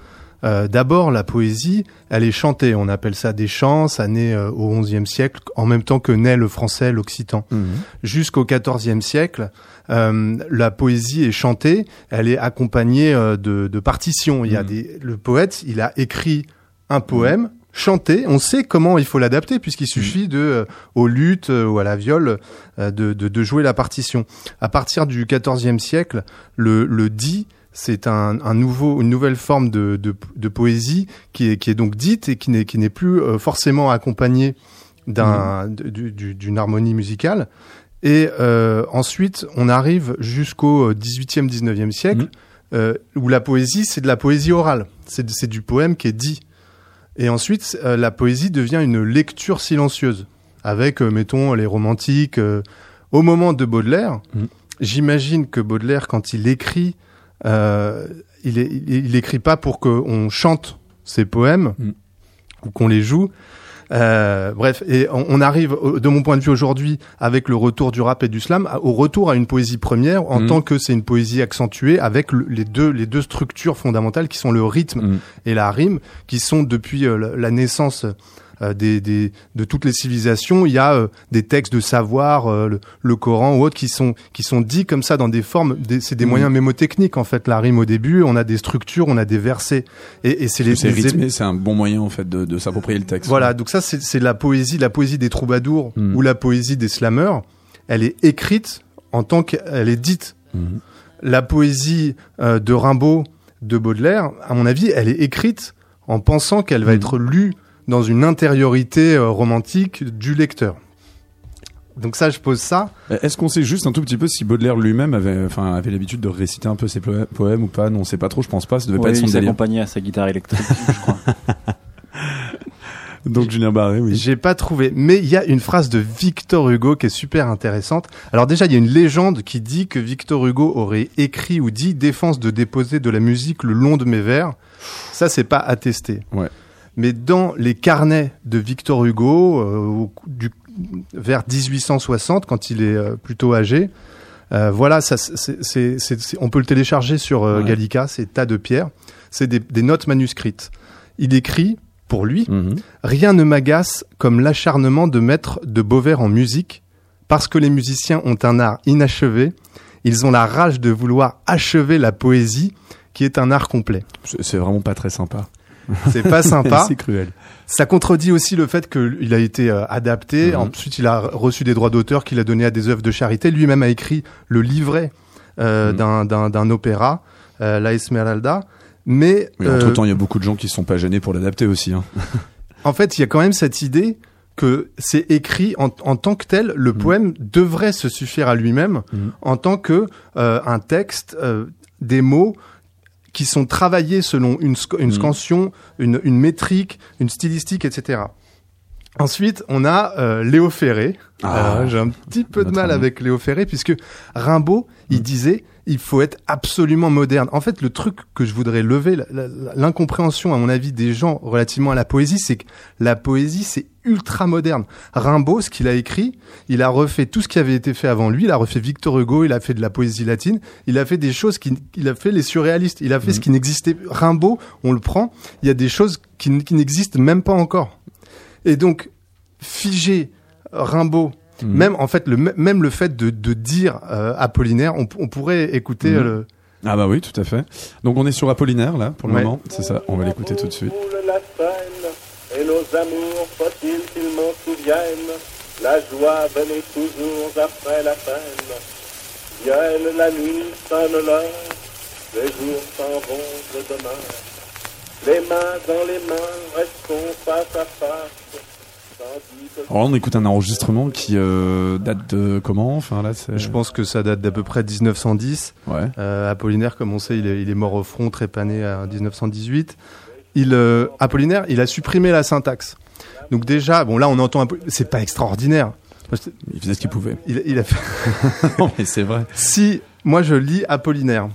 Euh, D'abord, la poésie, elle est chantée. On appelle ça des chants. Ça naît euh, au XIe siècle, en même temps que naît le français, l'occitan. Jusqu'au XIVe siècle, euh, la poésie est chantée. Elle est accompagnée de, de partitions. Il y a Mhm. des, le poète, il a écrit un poème chanté. On sait comment il faut l'adapter puisqu'il suffit de euh, au luth euh, ou à la viole euh, de, de, de jouer la partition. À partir du XIVe siècle, le, le dit c'est un, un nouveau, une nouvelle forme de, de, de poésie qui est, qui est donc dite et qui n'est, qui n'est plus euh, forcément accompagnée d'un, du- du- d'une harmonie musicale. Et euh, ensuite, on arrive jusqu'au 18e, 19e siècle, Mhm. euh, où la poésie, c'est de la poésie orale. C'est, c'est du poème qui est dit. Et ensuite, euh, la poésie devient une lecture silencieuse, avec, euh, mettons, les romantiques. euh, au moment de Baudelaire, Mhm. j'imagine que Baudelaire, quand il écrit, euh, il, il, il écrit pas pour qu'on chante ses poèmes Mhm. ou qu'on les joue. Euh, bref, et on, on arrive, de mon point de vue aujourd'hui, avec le retour du rap et du slam, au retour à une poésie première, en Mhm. tant que c'est une poésie accentuée avec le- les deux les deux structures fondamentales qui sont le rythme Mhm. et la rime, qui sont depuis euh, la- naissance des, des, de toutes les civilisations. Il y a euh, des textes de savoir, euh, le, le Coran ou autres, qui sont qui sont dits comme ça dans des formes. C'est des moyens mémotechniques en fait. La rime au début, on a des structures, on a des versets, et, et c'est les, C'est rythmé, c'est un bon moyen en fait de, de s'approprier le texte. voilà, donc ça c'est c'est la poésie, la poésie des troubadours Mm. ou la poésie des slameurs. Elle est écrite en tant qu'elle est dite. Mhm. La poésie euh, de Rimbaud, de Baudelaire, à mon avis, elle est écrite en pensant qu'elle va Mm. être lue dans une intériorité euh, romantique du lecteur. Donc ça, je pose ça. Est-ce qu'on sait juste un tout petit peu si Baudelaire lui-même avait, enfin, avait l'habitude de réciter un peu ses poèmes ou pas? Non, on sait pas trop. Je pense pas. Ça devait pas être son il délire. s'accompagnait à sa guitare électrique, je crois. Donc Julien Barré, oui. J'ai pas trouvé, mais il y a une phrase de Victor Hugo qui est super intéressante. Alors déjà, il y a une légende qui dit que Victor Hugo aurait écrit ou dit défense de déposer de la musique le long de mes vers. Ça, c'est pas attesté. Ouais. Mais dans les carnets de Victor Hugo, euh, au- du, vers 1860, quand il est euh, plutôt âgé, euh, voilà, ça, on peut le télécharger sur Ouais. Gallica, c'est tas de pierres. C'est des, des notes manuscrites. Il écrit pour lui. Mhm. Rien ne m'agace comme l'acharnement de mettre de beaux vers en musique, parce que les musiciens ont un art inachevé, ils ont la rage de vouloir achever la poésie, qui est un art complet. C'est vraiment pas très sympa. C'est pas sympa. c'est cruel. Ça contredit aussi le fait qu'il a été euh, adapté. Mhm. Ensuite, il a reçu des droits d'auteur qu'il a donné à des œuvres de charité. Lui-même a écrit le livret euh, Mhm. d'un- opéra, euh, La Esmeralda. Mais Oui, entre temps, il y a beaucoup de gens qui se sont pas gênés pour l'adapter aussi. Hein. En fait, il y a quand même cette idée que c'est écrit en, en tant que tel, le Mhm. poème devrait se suffire à lui-même en tant que un texte, des mots qui sont travaillés selon une, sc- une Mhm. scansion, une, une métrique, une stylistique, etc. Ensuite, on a euh, Léo Ferré. Ah. Euh, J'ai un petit peu de mal ami. avec Léo Ferré puisque Rimbaud, il Mhm. disait il faut être absolument moderne. En fait, le truc que je voudrais lever, l'incompréhension à mon avis des gens relativement à la poésie, c'est que la poésie c'est ultra moderne. Rimbaud, ce qu'il a écrit, il a refait tout ce qui avait été fait avant lui. Il a refait Victor Hugo, il a fait de la poésie latine, il a fait des choses qui, il a fait les surréalistes, il a fait ce qui n'existait. Rimbaud, on le prend, il y a des choses qui n'existent même pas encore. Et donc figer Rimbaud Mhm. même en fait, le, même le fait de, de dire euh, Apollinaire, on, on pourrait écouter euh, le. Ah bah oui, tout à fait. Donc on est sur Apollinaire là pour le Ouais. moment. C'est ça. On va l'écouter tout de suite. La et nos amours, faut-il qu'ils m'en souviennent? La joie venait toujours après la peine. Vienne la nuit, sonne l'heure, les jours s'en vont de demain. Les mains dans les mains, restons face à face. tandis que Alors là, on écoute un enregistrement qui euh, date de comment? Enfin là, c'est. Je pense que ça date d'à peu près 1910. Ouais. Euh, Apollinaire, comme on sait, il est, il est mort au front, trépané en 1918. Il, euh, Apollinaire, il a supprimé la syntaxe. Donc déjà, bon là on entend un peu, c'est pas extraordinaire. Il faisait ce qu'il pouvait. Il, il a fait. non, mais c'est vrai. Si moi je lis Apollinaire,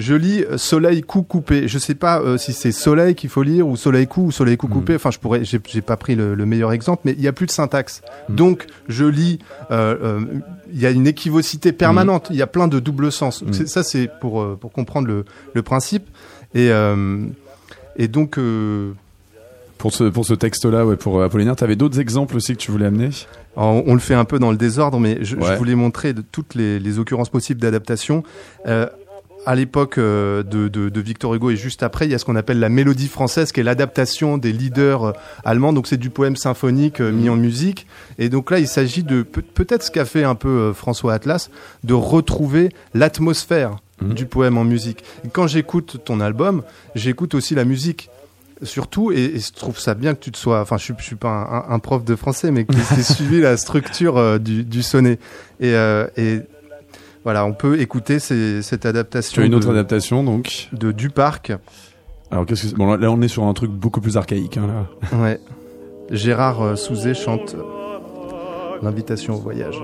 je lis euh, Soleil coup coupé. Je sais pas euh, si c'est Soleil qu'il faut lire ou Soleil coup ou Soleil coup Mm. coupé. Enfin, je pourrais, j'ai pas pris le, le meilleur exemple, mais il y a plus de syntaxe. Mm. Donc je lis. euh, euh, Il y a une équivocité permanente. Il y a plein de double sens. Ça, c'est pour pour comprendre le, le principe. Et et donc. Pour ce, pour ce texte-là, ouais, pour Apollinaire, t'avais d'autres exemples aussi que tu voulais amener? Alors, on, on le fait un peu dans le désordre, mais je, voulais montrer de toutes les, les occurrences possibles d'adaptation. Euh, à l'époque euh, de, de, de Victor Hugo et juste après, il y a ce qu'on appelle la mélodie française, qui est l'adaptation des leaders euh, allemands. Donc c'est du poème symphonique euh, mis en musique. Et donc là, il s'agit de peut- peut-être ce qu'a fait un peu François Atlas, de retrouver l'atmosphère Mhm. du poème en musique. Et quand j'écoute ton album, j'écoute aussi la musique surtout et, et je trouve ça bien que tu te sois enfin je je suis pas un, un- un prof de français mais que tu aies suivi la structure euh, du, du sonnet et, euh, et voilà on peut écouter ces- cette adaptation Tu as une autre de, adaptation, donc. de Duparc Alors, qu'est-ce que c'est? Bon, là, on est sur un truc beaucoup plus archaïque, hein, là. ouais Gérard euh, Souzet chante l'invitation au voyage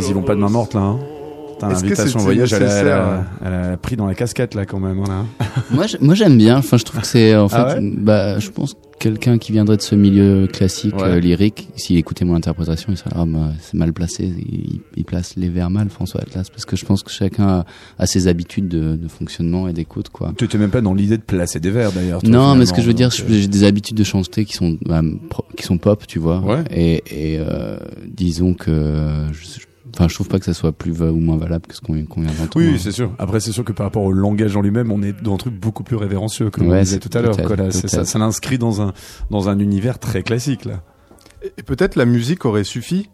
ouais, ils vont pas de main morte, là. Hein. L'invitation voyage, elle a, elle, a, elle a pris dans la casquette, là, quand même. là. Moi, je- moi j'aime bien. Enfin, je trouve que c'est en fait, Ah ouais bah, je pense que quelqu'un qui viendrait de ce milieu classique Ouais. euh, lyrique, s'il écoutait mon interprétation, il serait ah bah, c'est mal placé. Il, il place les vers mal, François Atlas, parce que je pense que chacun a, a ses habitudes de, de fonctionnement et d'écoute, quoi. Tu étais même pas dans l'idée de placer des vers, d'ailleurs. Non, mais ce que je veux dire, j'ai des habitudes de chanter qui sont bah, pro- qui sont pop, tu vois. Ouais. Et, et euh, disons que, je, je- enfin, je trouve pas que ça soit plus va- ou moins valable que ce qu'on qu'on vient d'entendre. Oui, oui, c'est sûr. Après, c'est sûr que par rapport au langage en lui-même, on est dans un truc beaucoup plus révérencieux, comme on Ouais, disait c'est- tout à l'heure. Ça, l'inscrit dans un, dans un univers très classique, là. Et peut-être la musique aurait suffi.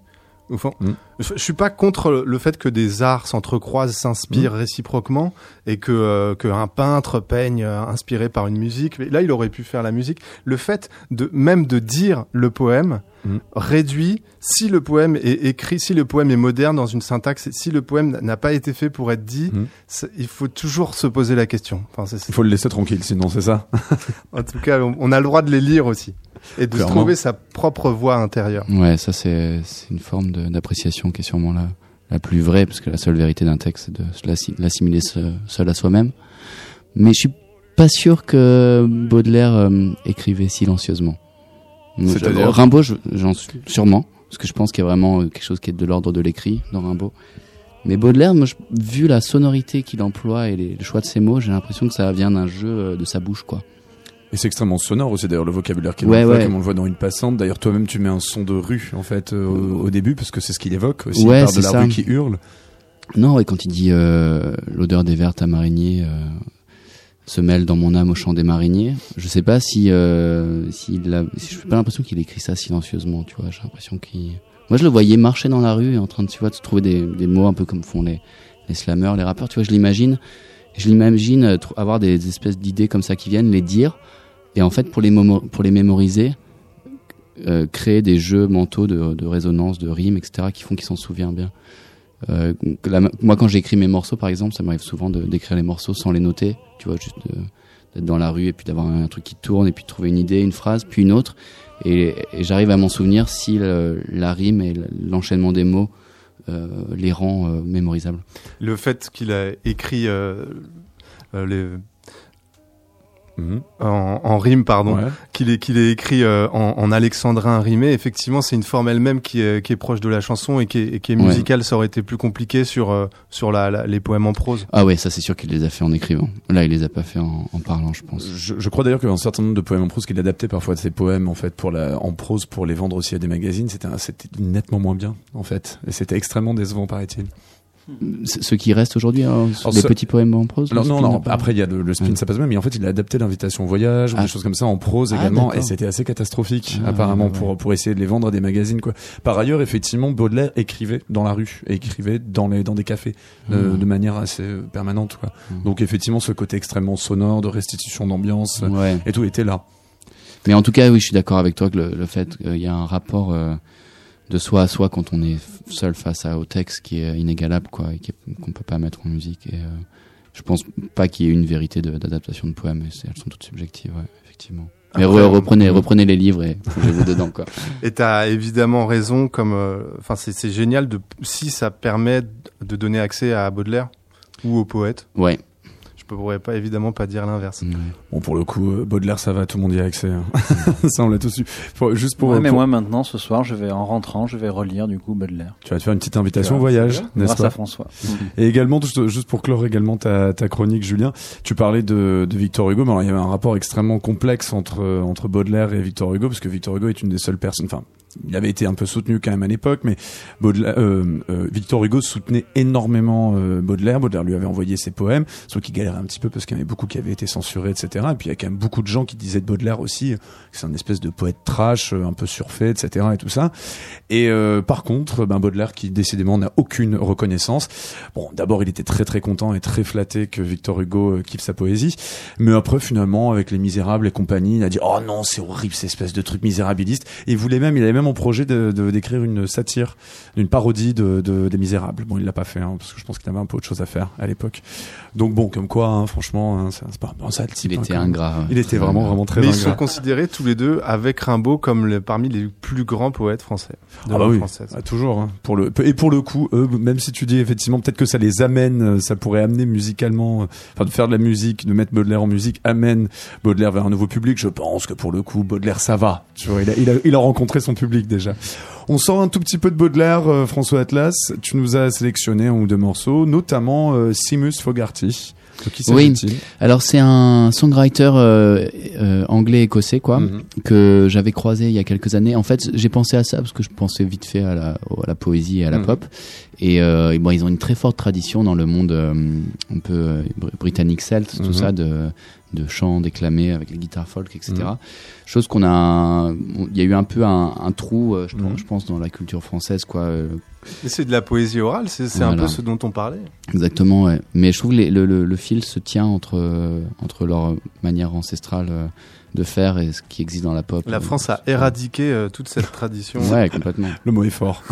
Mm. je, je suis pas contre le fait que des arts s'entrecroisent, s'inspirent réciproquement, et que euh, qu'un peintre peigne euh, inspiré par une musique. Mais là, il aurait pu faire la musique. Le fait de même de dire le poème Mm. réduit si le poème est écrit, si le poème est moderne dans une syntaxe, si le poème n'a pas été fait pour être dit, Mm. il faut toujours se poser la question. Enfin, Il faut le laisser tranquille, sinon, c'est ça? en tout cas, on, on a le droit de les lire aussi et de se trouver sa propre voix intérieure. Ouais, ça c'est c'est une forme d'appréciation qui est sûrement la, la plus vraie, parce que la seule vérité d'un texte, c'est de l'assimiler se- seul à soi-même. Mais je suis pas sûr que Baudelaire euh, écrivait silencieusement. Je- Rimbaud, je- j'en suis sûrement, parce que je pense qu'il y a vraiment euh, quelque chose qui est de l'ordre de l'écrit dans Rimbaud. Mais Baudelaire, moi, je- vu la sonorité qu'il emploie et les, le choix de ses mots, j'ai l'impression que ça vient d'un jeu euh, de sa bouche, quoi. Et c'est extrêmement sonore aussi, d'ailleurs, le vocabulaire qu'il Ouais, ouais. comme on le voit dans une passante. D'ailleurs, toi-même, tu mets un son de rue, en fait, euh, au, au début, parce que c'est ce qu'il évoque aussi. Ouais, il parle de la ça. rue qui hurle. Non, et quand il dit euh, l'odeur des vertes à marinier euh, se mêle dans mon âme au chant des mariniers, je sais pas si euh, s'il a, si je pas l'impression qu'il écrit ça silencieusement, tu vois. J'ai l'impression qu'il, moi je le voyais marcher dans la rue et en train de, tu vois, de se trouver des, des mots un peu comme font les les slammers, les rappeurs, tu vois. Je l'imagine, je l'imagine euh, avoir des espèces d'idées comme ça qui viennent, les dire, et en fait pour les mémoriser. euh, créer des jeux mentaux de, résonance, de rimes, etc., qui font qu'il s'en souvient bien. Euh, moi, quand j'écris mes morceaux, par exemple, ça m'arrive souvent d'écrire les morceaux sans les noter, tu vois, juste de- d'être dans la rue et puis d'avoir un truc qui tourne et puis de trouver une idée, une phrase, puis une autre, et, j'arrive à m'en souvenir si la rime et l'enchaînement des mots euh, les rend euh, mémorisables. le fait qu'il a écrit euh, euh, les, Mhm. en, en rime, pardon, Ouais. qu'il ait, qu'il ait écrit euh, en, en alexandrin rimé, effectivement, c'est une forme elle-même qui est, qui est proche de la chanson et qui est, et qui est Ouais. musicale. Ça aurait été plus compliqué sur, euh, sur la, la- les poèmes en prose. Ah ouais, ça c'est sûr qu'il les a fait en écrivant. Là, il les a pas fait en, en parlant, je pense. Je, je crois d'ailleurs qu'il y a un certain nombre de poèmes en prose qu'il adaptait parfois de ses poèmes en fait pour la en prose pour les vendre aussi à des magazines c'était nettement moins bien en fait et c'était extrêmement décevant paraît-il. Ce qui reste aujourd'hui, hein, des ce- petits poèmes en prose. Alors non, non, pas- après il y a le, le spin, Ouais. ça passe même, mais en fait il a adapté l'invitation au voyage, ou Ah. des choses comme ça en prose Ah, également, et c'était assez catastrophique Ah, apparemment ouais, ouais. pour pour essayer de les vendre à des magazines quoi. Par ailleurs, effectivement, Baudelaire écrivait dans la rue, et écrivait dans les dans des cafés de, de manière assez euh, permanente quoi. Mhm. Donc effectivement, ce côté extrêmement sonore, de restitution d'ambiance et tout était là. Mais en tout cas, oui, je suis d'accord avec toi que le, le fait qu'il y a un rapport euh, de soi à soi quand on est seul face à, au texte qui est inégalable, quoi, et qu'on peut pas mettre en musique. Et euh, je pense pas qu'il y ait une vérité de- d'adaptation de, poèmes. et c'est- elles sont toutes subjectives, ouais, effectivement. Mais Après, reprenez, reprenez les livres et plongez-vous dedans, quoi. Et t'as évidemment raison, comme, euh, enfin, c'est c'est génial de si ça permet de donner accès à Baudelaire ou au poète. Ouais. Je pourrais pas évidemment pas dire l'inverse. Ouais. Bon pour le coup, euh, Baudelaire ça va, tout le monde y a accès. hein. ça on l'a tous su. Pour- juste pour, Ouais, mais pour- moi maintenant, ce soir, je vais en rentrant, je vais relire du coup Baudelaire. tu vas te faire une petite invitation au voyage, n'est-ce Grâce pas à François. Et également, juste, juste pour clore également ta, ta chronique, Julien, tu parlais de, de Victor Hugo, mais alors il y avait un rapport extrêmement complexe entre, entre Baudelaire et Victor Hugo, parce que Victor Hugo est une des seules personnes, enfin, il avait été un peu soutenu quand même à l'époque, mais Baudelaire, euh, euh, Victor Hugo soutenait énormément euh, Baudelaire. Baudelaire lui avait envoyé ses poèmes, sauf qu'il galérait un petit peu parce qu'il y en avait beaucoup qui avaient été censurés, etc. Et puis il y a quand même beaucoup de gens qui disaient de Baudelaire aussi que c'est un espèce de poète trash, euh, un peu surfait, etc. et tout ça. Et euh, par contre, ben Baudelaire qui décidément n'a aucune reconnaissance. Bon, d'abord il était très très content et très flatté que Victor Hugo euh, kiffe sa poésie, mais après finalement avec les Misérables et compagnie, il a dit oh non c'est horrible cette espèce de truc misérabiliste. Et il voulait même, il avait même en projet de de- d'écrire une satire, une parodie de, de des Misérables. Bon il l'a pas fait hein, parce que je pense qu'il avait un peu autre chose à faire à l'époque. Donc bon comme quoi hein, franchement hein, c'est pas bon, ça le type. Il était ingrat. Il était vraiment vraiment très Mais ils sont considérés tous les deux avec Rimbaud comme le- parmi les plus grands poètes français. de Ah bah langue oui, française. Ah, toujours. hein. Pour le et pour le coup, eux, même si tu dis effectivement peut-être que ça les amène, euh, ça pourrait amener musicalement, euh, enfin de faire de la musique, de mettre Baudelaire en musique, amène Baudelaire vers un nouveau public. Je pense que pour le coup, Baudelaire ça va. Tu vois, il a, il a, il a rencontré son public déjà. On sort un tout petit peu de Baudelaire, euh, François Atlas. Tu nous as sélectionné un ou deux morceaux, notamment euh, Simus Fogarty. De qui Oui. Alors c'est un songwriter euh, euh, anglais écossais quoi Mhm. que j'avais croisé il y a quelques années. En fait j'ai pensé à ça parce que je pensais vite fait à la, à la poésie et à la Mhm. pop. Et, euh, et bon ils ont une très forte tradition dans le monde euh, un peu euh, br- britannique celte tout Mhm. ça de de chants déclamés avec les guitares folk etc. Mhm. Chose qu'on a il y a eu un peu un, un trou euh, je, pense, Mhm. je pense dans la culture française quoi euh, c'est de la poésie orale, c'est un peu ce dont on parlait. Exactement, ouais. Mais je trouve que les- le, le, le fil se tient entre, euh, entre leur manière ancestrale euh, de faire et ce qui existe dans la pop. La France a éradiqué euh, toute cette tradition. Ouais, complètement. Le mot est fort.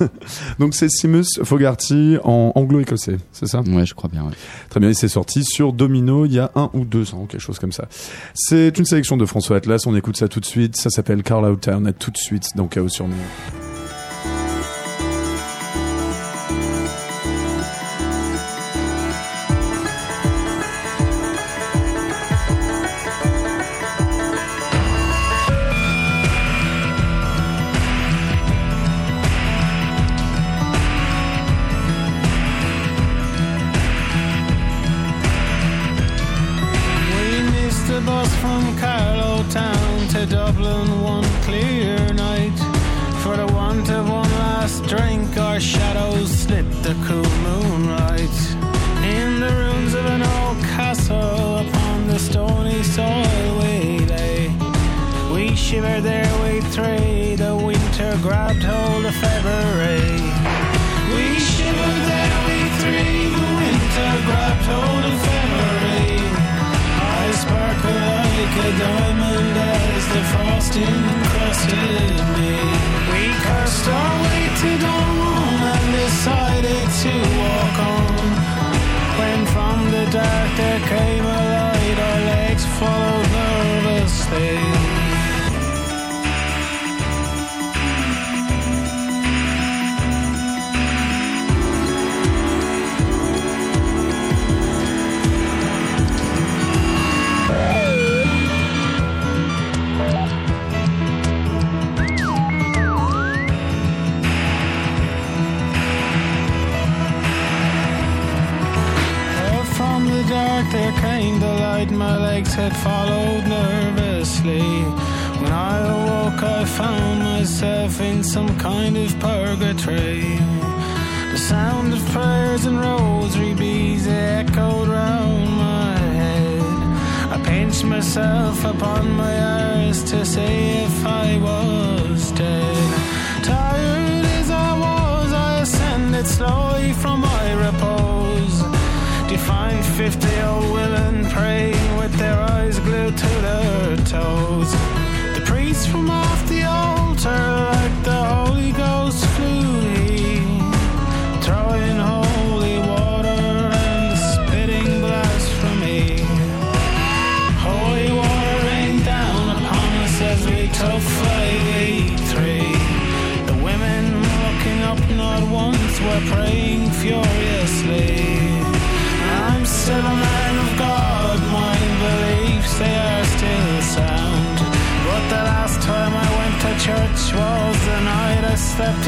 Donc c'est Simus Fogarty en anglo-écossais, c'est ça? Ouais, je crois bien, ouais. Très bien, et c'est sorti sur Domino il y a un ou deux ans, quelque chose comme ça. C'est une sélection de François Atlas, on écoute ça tout de suite, ça s'appelle Carl Out Town, à tout de suite dans Chaos sur. Upon my ears to see if I was dead. Tired as I was, I ascended slowly from my repose. Defined fifty oh, old women praying with their eyes glued to their toes. The priest from off the altar,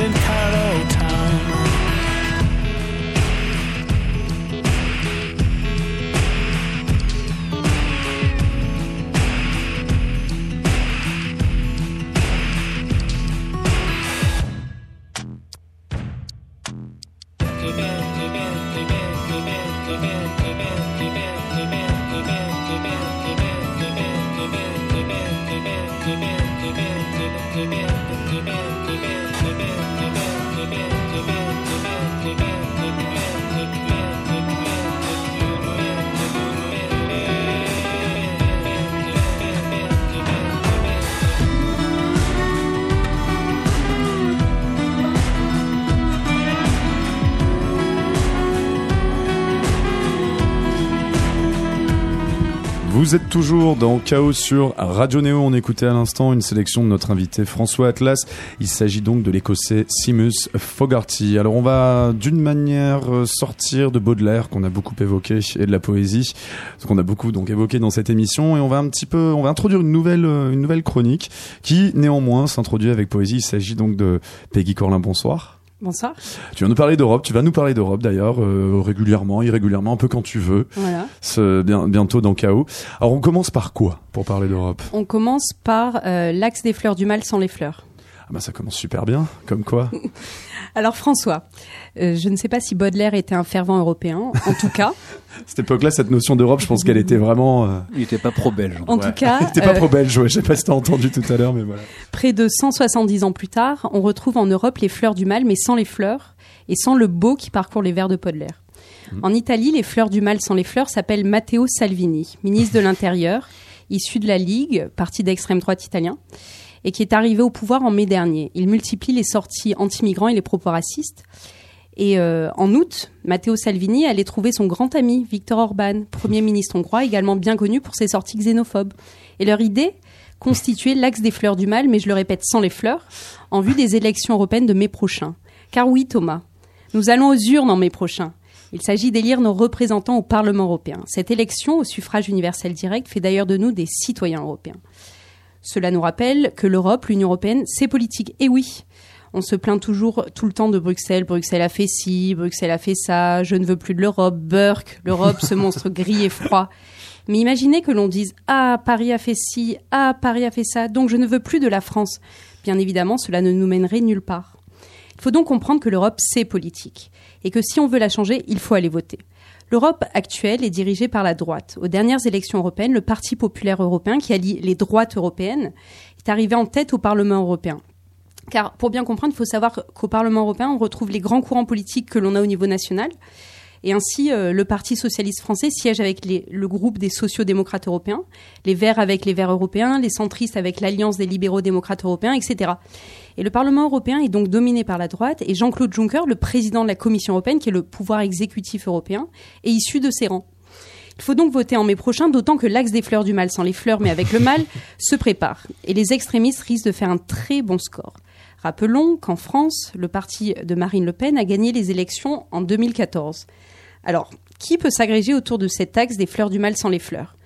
and kind Vous êtes toujours dans Chaos sur Radio Néo. On écoutait à l'instant une sélection de notre invité François Atlas. Il s'agit donc de l'écossais Seamus Fogarty. Alors on va d'une manière euh, sortir de Baudelaire qu'on a beaucoup évoqué et de la poésie qu'on a beaucoup donc évoqué dans cette émission et on va un petit peu on va introduire une nouvelle euh, une nouvelle chronique qui néanmoins s'introduit avec poésie. Il s'agit donc de Peggy Corlin. Bonsoir. Bonsoir. Tu vas nous parler d'Europe. Tu vas nous parler d'Europe d'ailleurs euh, régulièrement, irrégulièrement, un peu quand tu veux. Voilà. Ce- bien- bientôt dans Chaos. Alors on commence par quoi pour parler d'Europe? On commence par euh, l'axe des fleurs du mal sans les fleurs. Ah bah ça commence super bien. Comme quoi Alors François, euh, je ne sais pas si Baudelaire était un fervent européen. En tout cas, cette époque-là, cette notion d'Europe, je pense qu'elle était vraiment. euh, Il était pas pro-belge. en tout cas, Elle était pas euh, pro-belge. Ouais. Je sais pas si t'as entendu tout à l'heure, mais voilà. près de 170 ans plus tard, on retrouve en Europe les fleurs du mal, mais sans les fleurs et sans le beau qui parcourt les vers de Baudelaire. En Italie, les fleurs du mal sans les fleurs s'appellent Matteo Salvini, ministre de l'Intérieur, issu de la Ligue, parti d'extrême droite italien, et qui est arrivé au pouvoir en mai dernier. Il multiplie les sorties anti-migrants et les propos racistes. Et euh, en août, Matteo Salvini allait trouver son grand ami Viktor Orban, Premier ministre hongrois, également bien connu pour ses sorties xénophobes. Et leur idée constituer l'axe des fleurs du mal, mais je le répète, sans les fleurs, en vue des élections européennes de mai prochain. Car oui, Thomas, nous allons aux urnes en mai prochain. Il s'agit d'élire nos représentants au Parlement européen. Cette élection au suffrage universel direct fait d'ailleurs de nous des citoyens européens. Cela nous rappelle que l'Europe, l'Union européenne, c'est politique. Et oui, on se plaint toujours tout le temps de Bruxelles. Bruxelles a fait ci, Bruxelles a fait ça, je ne veux plus de l'Europe, Burke, l'Europe, ce monstre gris et froid. Mais imaginez que l'on dise Ah, Paris a fait ci, Ah, Paris a fait ça, donc je ne veux plus de la France. Bien évidemment, cela ne nous mènerait nulle part. Il faut donc comprendre que l'Europe, c'est politique. Et que si on veut la changer, il faut aller voter. L'Europe actuelle est dirigée par la droite. Aux dernières élections européennes, le Parti populaire européen, qui allie les droites européennes, est arrivé en tête au Parlement européen. Car pour bien comprendre, il faut savoir qu'au Parlement européen, on retrouve les grands courants politiques que l'on a au niveau national. Et ainsi, euh, le Parti socialiste français siège avec les- le groupe des sociaux-démocrates européens, les Verts avec les Verts européens, les centristes avec l'Alliance des libéraux-démocrates européens, etc. Et le Parlement européen est donc dominé par la droite, et Jean-Claude Juncker, le président de la Commission européenne, qui est le pouvoir exécutif européen, est issu de ces rangs. Il faut donc voter en mai prochain, d'autant que l'axe des fleurs du mal, sans les fleurs mais avec le mal, se prépare. Et les extrémistes risquent de faire un très bon score. Rappelons qu'en France, le parti de Marine Le Pen a gagné les élections en 2014. Alors, qui peut s'agréger autour de cet axe des fleurs du mal sans les fleurs?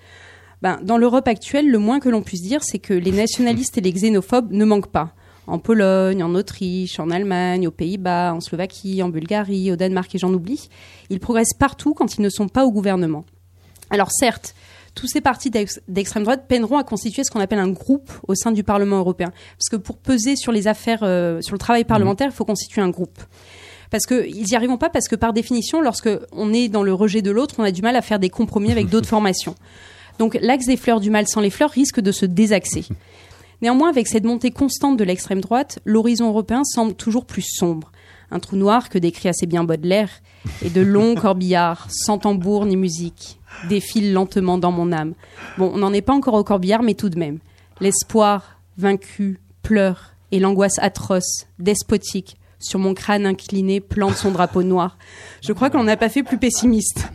Ben, Dans l'Europe actuelle, le moins que l'on puisse dire, c'est que les nationalistes et les xénophobes ne manquent pas. En Pologne, en Autriche, en Allemagne, aux Pays-Bas, en Slovaquie, en Bulgarie, au Danemark et j'en oublie. Ils progressent partout quand ils ne sont pas au gouvernement. Alors certes, tous ces partis d'ex- d'extrême droite peineront à constituer ce qu'on appelle un groupe au sein du Parlement européen. Parce que pour peser sur les affaires, euh, sur le travail parlementaire, il faut constituer un groupe. Parce que ils y arriveront pas parce que par définition, lorsque on est dans le rejet de l'autre, on a du mal à faire des compromis avec d'autres formations. Donc l'axe des fleurs du mal sans les fleurs risque de se désaxer. Néanmoins, avec cette montée constante de l'extrême droite, l'horizon européen semble toujours plus sombre. Un trou noir que décrit assez bien Baudelaire, et de longs corbillards, sans tambour ni musique, défilent lentement dans mon âme. Bon, on n'en est pas encore au corbillard, mais tout de même. L'espoir, vaincu, pleure, et l'angoisse atroce, despotique, sur mon crâne incliné, plante son drapeau noir. Je crois qu'on n'a pas fait plus pessimiste.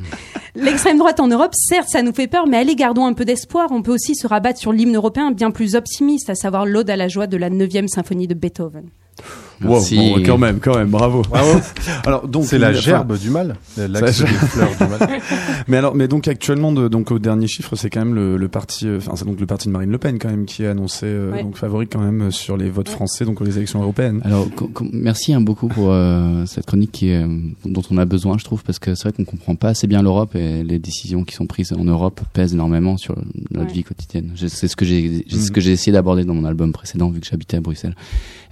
L'extrême droite en Europe, certes, ça nous fait peur, mais allez, gardons un peu d'espoir. On peut aussi se rabattre sur l'hymne européen bien plus optimiste, à savoir l'Ode à la joie de la 9e symphonie de Beethoven. Wow, bon, quand même, quand même, bravo. Bravo. alors donc C'est la gerbe du mal. L'axe des fleurs du mal. Mais alors, mais donc actuellement, de, donc au dernier chiffre, c'est quand même le, le parti, euh, enfin c'est donc le parti de Marine Le Pen quand même qui est annoncé euh, Ouais. donc favori quand même euh, sur les votes français, donc aux élections européennes. Alors, merci hein, beaucoup pour euh, cette chronique qui est, euh, dont on a besoin, je trouve, parce que c'est vrai qu'on comprend pas assez bien l'Europe et les décisions qui sont prises en Europe pèsent énormément sur notre Ouais. vie quotidienne. C'est ce que j'ai, c'est ce que j'ai essayé d'aborder dans mon album précédent, vu que j'habitais à Bruxelles.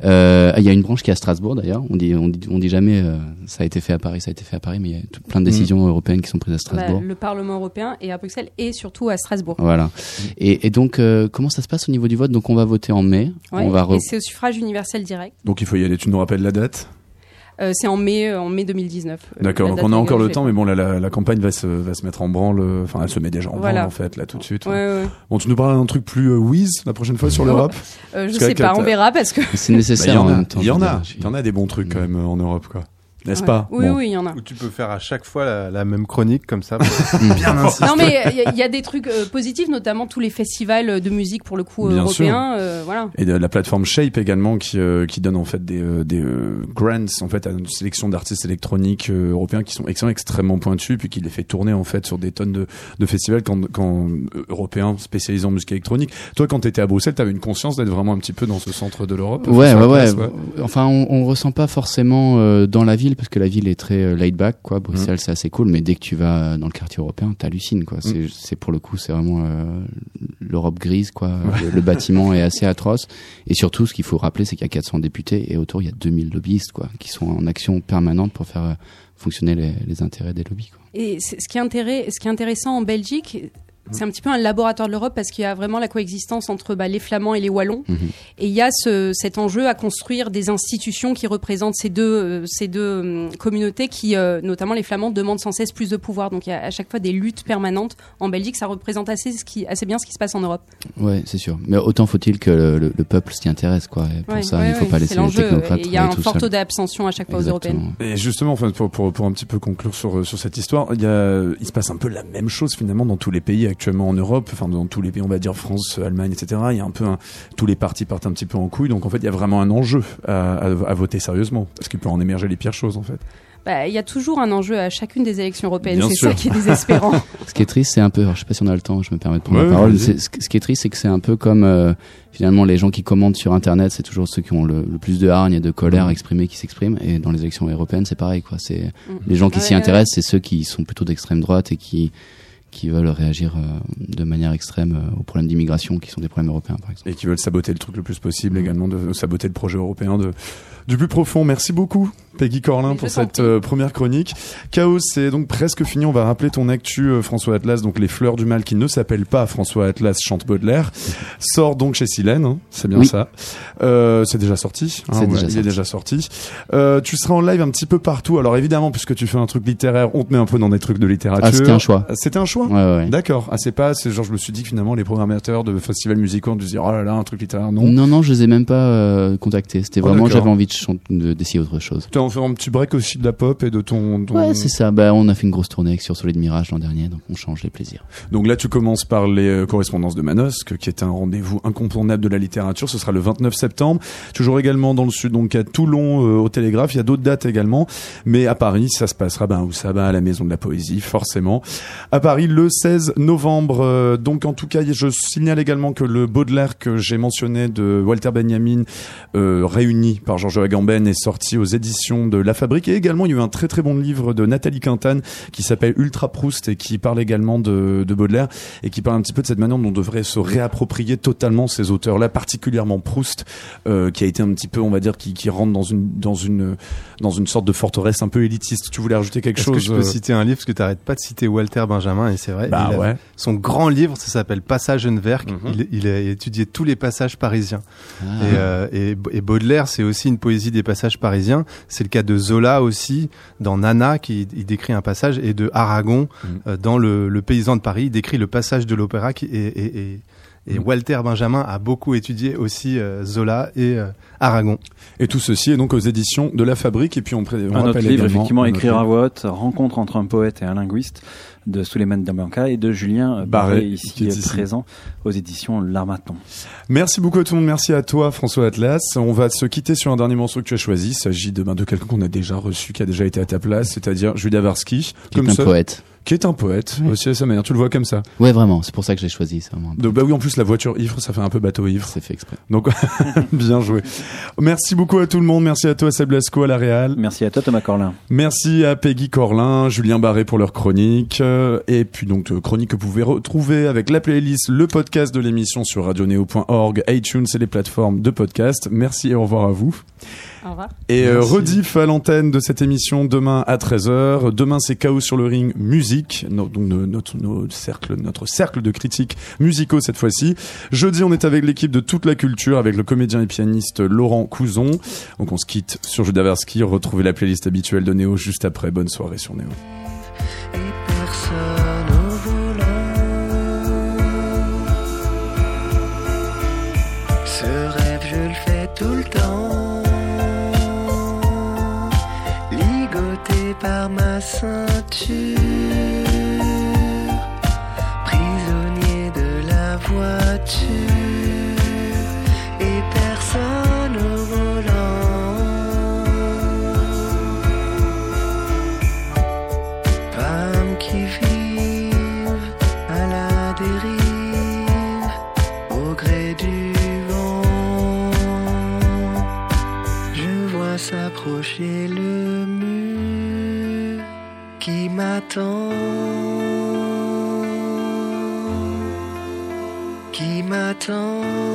Euh, Il y a une branche qui est à Strasbourg d'ailleurs. On dit, on dit, on dit jamais euh, ça a été fait à Paris, ça a été fait à Paris, mais il y a tout- plein de décisions européennes qui sont prises à Strasbourg. Bah, le Parlement européen est à Bruxelles et surtout à Strasbourg. Voilà. Et, et donc, euh, comment ça se passe au niveau du vote? Donc, on va voter en mai. Ouais, on va re- Et c'est au suffrage universel direct. Donc il faut y aller. Tu nous rappelles la date? Euh, c'est en mai, euh, en mai 2019. Euh, D'accord. Donc on a encore le temps, pas. mais bon, là, la, la campagne va se va se mettre en branle. euh, Enfin, elle se met déjà en Voilà. branle en fait là tout de suite. Ouais, ouais. Bon, tu nous parles d'un truc plus euh, whiz la prochaine fois sur l'Europe? Euh, je sais pas, on verra parce que. C'est Bah, nécessaire Il y en même temps. Il y en a. Il y en a des bons trucs quand même euh, en Europe, quoi. N'est-ce Ouais. pas Oui, Bon. oui, il y en a. Où tu peux faire à chaque fois la, la même chronique comme ça. Non mais il y, a- il y a des trucs euh, positifs, notamment tous les festivals de musique pour le coup Bien européens. euh, voilà. Et de la plateforme Shape également qui euh, qui donne en fait des euh, des euh, grants en fait à une sélection d'artistes électroniques euh, européens qui sont excellents, extrêmement pointus puis qui les fait tourner en fait sur des tonnes de de festivals quand quand euh, européens spécialisés en musique électronique. Toi quand t'étais à Bruxelles, t'avais une conscience d'être vraiment un petit peu dans ce centre de l'Europe. Ouais, ouais, la ouais, place, Enfin, on, on ressent pas forcément euh, dans la ville parce que la ville est très euh, laid back, quoi. Bruxelles, Mm. c'est assez cool, mais dès que tu vas dans le quartier européen, t'hallucines, quoi. C'est, c'est pour le coup, c'est vraiment euh, l'Europe grise, quoi. Le, le bâtiment est assez atroce. Et surtout, ce qu'il faut rappeler, c'est qu'il y a 400 députés et autour, il y a 2000 lobbyistes, quoi, qui sont en action permanente pour faire euh, fonctionner les, les intérêts des lobbies, quoi. Et c'est- ce qui, est intérêt- ce qui est intéressant en Belgique, c'est un petit peu un laboratoire de l'Europe parce qu'il y a vraiment la coexistence entre bah, les Flamands et les Wallons. Mhm. Et il y a ce, cet enjeu à construire des institutions qui représentent ces deux, euh, ces deux hum, communautés qui, euh, notamment les Flamands, demandent sans cesse plus de pouvoir. Donc il y a à chaque fois des luttes permanentes. En Belgique, ça représente assez, ce qui, assez bien ce qui se passe en Europe. Ouais, c'est sûr. Mais autant faut-il que le, le- le peuple s'y intéresse, quoi. Et pour Ouais, ça, ouais, il faut ouais, pas c'est laisser les l'enjeu. technocrates Il y a un fort taux d'abstention à chaque fois aux Exactement. européennes. Et justement, enfin, pour, pour, pour un petit peu conclure sur, sur cette histoire, il, y a, il se passe un peu la même chose finalement dans tous les pays actuellement en Europe, enfin dans tous les pays, on va dire France, Allemagne, etc. Il y a un peu un, tous les partis partent un petit peu en couille, donc en fait il y a vraiment un enjeu à, à, à voter sérieusement, parce qu'il peut en émerger les pires choses en fait. Bah, Il y a toujours un enjeu à chacune des élections européennes. C'est ça qui est désespérant. Ce qui est triste, c'est un peu, alors, je sais pas si on a le temps, je me permets de prendre Ouais, la parole. C'est- Ce qui est triste, c'est que c'est un peu comme euh, finalement les gens qui commentent sur Internet, c'est toujours ceux qui ont le, le plus de hargne et de colère exprimée qui s'expriment. Et dans les élections européennes, c'est pareil, quoi. C'est Mm. les gens qui Ouais, s'y ouais, intéressent, c'est ceux qui sont plutôt d'extrême droite et qui qui veulent réagir euh, de manière extrême euh, aux problèmes d'immigration qui sont des problèmes européens, par exemple. Et qui veulent saboter le truc le plus possible également, de saboter le projet européen de, du plus profond. Merci beaucoup, Peggy Corlin, pour cette euh, première chronique. Chaos, c'est donc presque fini. On va rappeler ton actu, euh, François Atlas. Donc, Les Fleurs du Mal, qui ne s'appelle pas François Atlas, chante Baudelaire, sort donc chez Silène. hein, c'est bien Oui. ça. Euh, c'est déjà sorti. hein, C'est déjà il est déjà sorti. Euh, tu seras en live un petit peu partout. Alors, évidemment, puisque tu fais un truc littéraire, on te met un peu dans des trucs de littérature. Ah, c'était un choix. C'était un choix. Ouais, ouais, ouais. D'accord. Ah, c'est pas, c'est genre, je me suis dit que finalement, les programmateurs de festivals musicaux ont dû se dire, oh là là, un truc littéraire, non. Non, non, je les ai même pas euh, contactés. C'était Oh, vraiment, j'avais envie de- d'essayer autre chose. En faire un petit break aussi de la pop et de ton. ton- Ouais, c'est ça. Bah, on a fait une grosse tournée avec Sur Soleil de Mirage l'an dernier, donc on change les plaisirs. Donc là, tu commences par les euh, correspondances de Manosque, qui est un rendez-vous incontournable de la littérature. Ce sera le 29 septembre. Toujours également dans le sud, donc à Toulon, euh, au Télégraphe. Il y a d'autres dates également. Mais à Paris, ça se passera ben, où ça va, à la Maison de la Poésie, forcément. À Paris, le 16 novembre. Euh, donc en tout cas, je signale également que le Baudelaire que j'ai mentionné de Walter Benjamin, euh, réuni par Georges Agamben, est sorti aux éditions éditions de La Fabrique. Et également, il y a eu un très très bon livre de Nathalie Quintane qui s'appelle Ultra Proust et qui parle également de, de Baudelaire et qui parle un petit peu de cette manière dont on devrait se réapproprier totalement ces auteurs-là, particulièrement Proust, euh, qui a été un petit peu, on va dire, qui, qui rentre dans une dans une dans une sorte de forteresse un peu élitiste. Tu voulais rajouter quelque chose que je peux euh, citer un livre? Parce que tu n'arrêtes pas de citer Walter Benjamin et c'est vrai. Bah ouais. Son grand livre, ça s'appelle Passagenwerk. Mhm. il, il a étudié tous les passages parisiens. Ah. Et, euh, et, et Baudelaire, c'est aussi une poésie des passages parisiens. C'est le cas de Zola aussi, dans Nana, qui il décrit un passage, et de Aragon, Mhm. euh, dans le, le Paysan de Paris, il décrit le passage de l'opéra. qui- et, et Mhm. Walter Benjamin a beaucoup étudié aussi euh, Zola et euh, Aragon. Et tout ceci est donc aux éditions de La Fabrique. Et puis on, pré- on Un autre livre, également effectivement, Écrire à livre. voix haute, rencontre entre un poète et un linguiste de Suleiman Dabanka et de Julien Barré, Barré, qui ici, est ici. présent aux éditions L'Armatan. Merci beaucoup à tout le monde. Merci à toi, François Atlas. On va se quitter sur un dernier morceau que tu as choisi. Il s'agit de, ben, de quelqu'un qu'on a déjà reçu, qui a déjà été à ta place, c'est-à-dire Julia Varsky. Qui est un poète. Qui est un poète, aussi à sa manière. Tu le vois comme ça. Ouais, vraiment. C'est pour ça que j'ai choisi. Donc, bah oui, en plus, la voiture ivre, ça fait un peu bateau ivre. C'est fait exprès. Donc, bien joué. Merci beaucoup à tout le monde. Merci à toi, Seb Blasco, à la Réal. Merci à toi, Thomas Corlin. Merci à Peggy Corlin, Julien Barré pour leur chronique. Et puis donc euh, chronique que vous pouvez retrouver avec la playlist, le podcast de l'émission sur radioneo.org, iTunes et les plateformes de podcast. Merci et au revoir à vous. Au revoir. Et euh, rediff à l'antenne de cette émission demain à 13h. Demain c'est Chaos sur le ring musique, no- donc no- notre, nos cercles- notre cercle de critiques musicaux cette fois-ci. Jeudi on est avec l'équipe de toute la culture avec le comédien et pianiste Laurent Couzon. Donc on se quitte sur Judas Versky. Retrouvez la playlist habituelle de Néo juste après. Bonne soirée sur Néo. Par ma ceinture, prisonnier de la voiture et personne m'attend. Qui m'attend?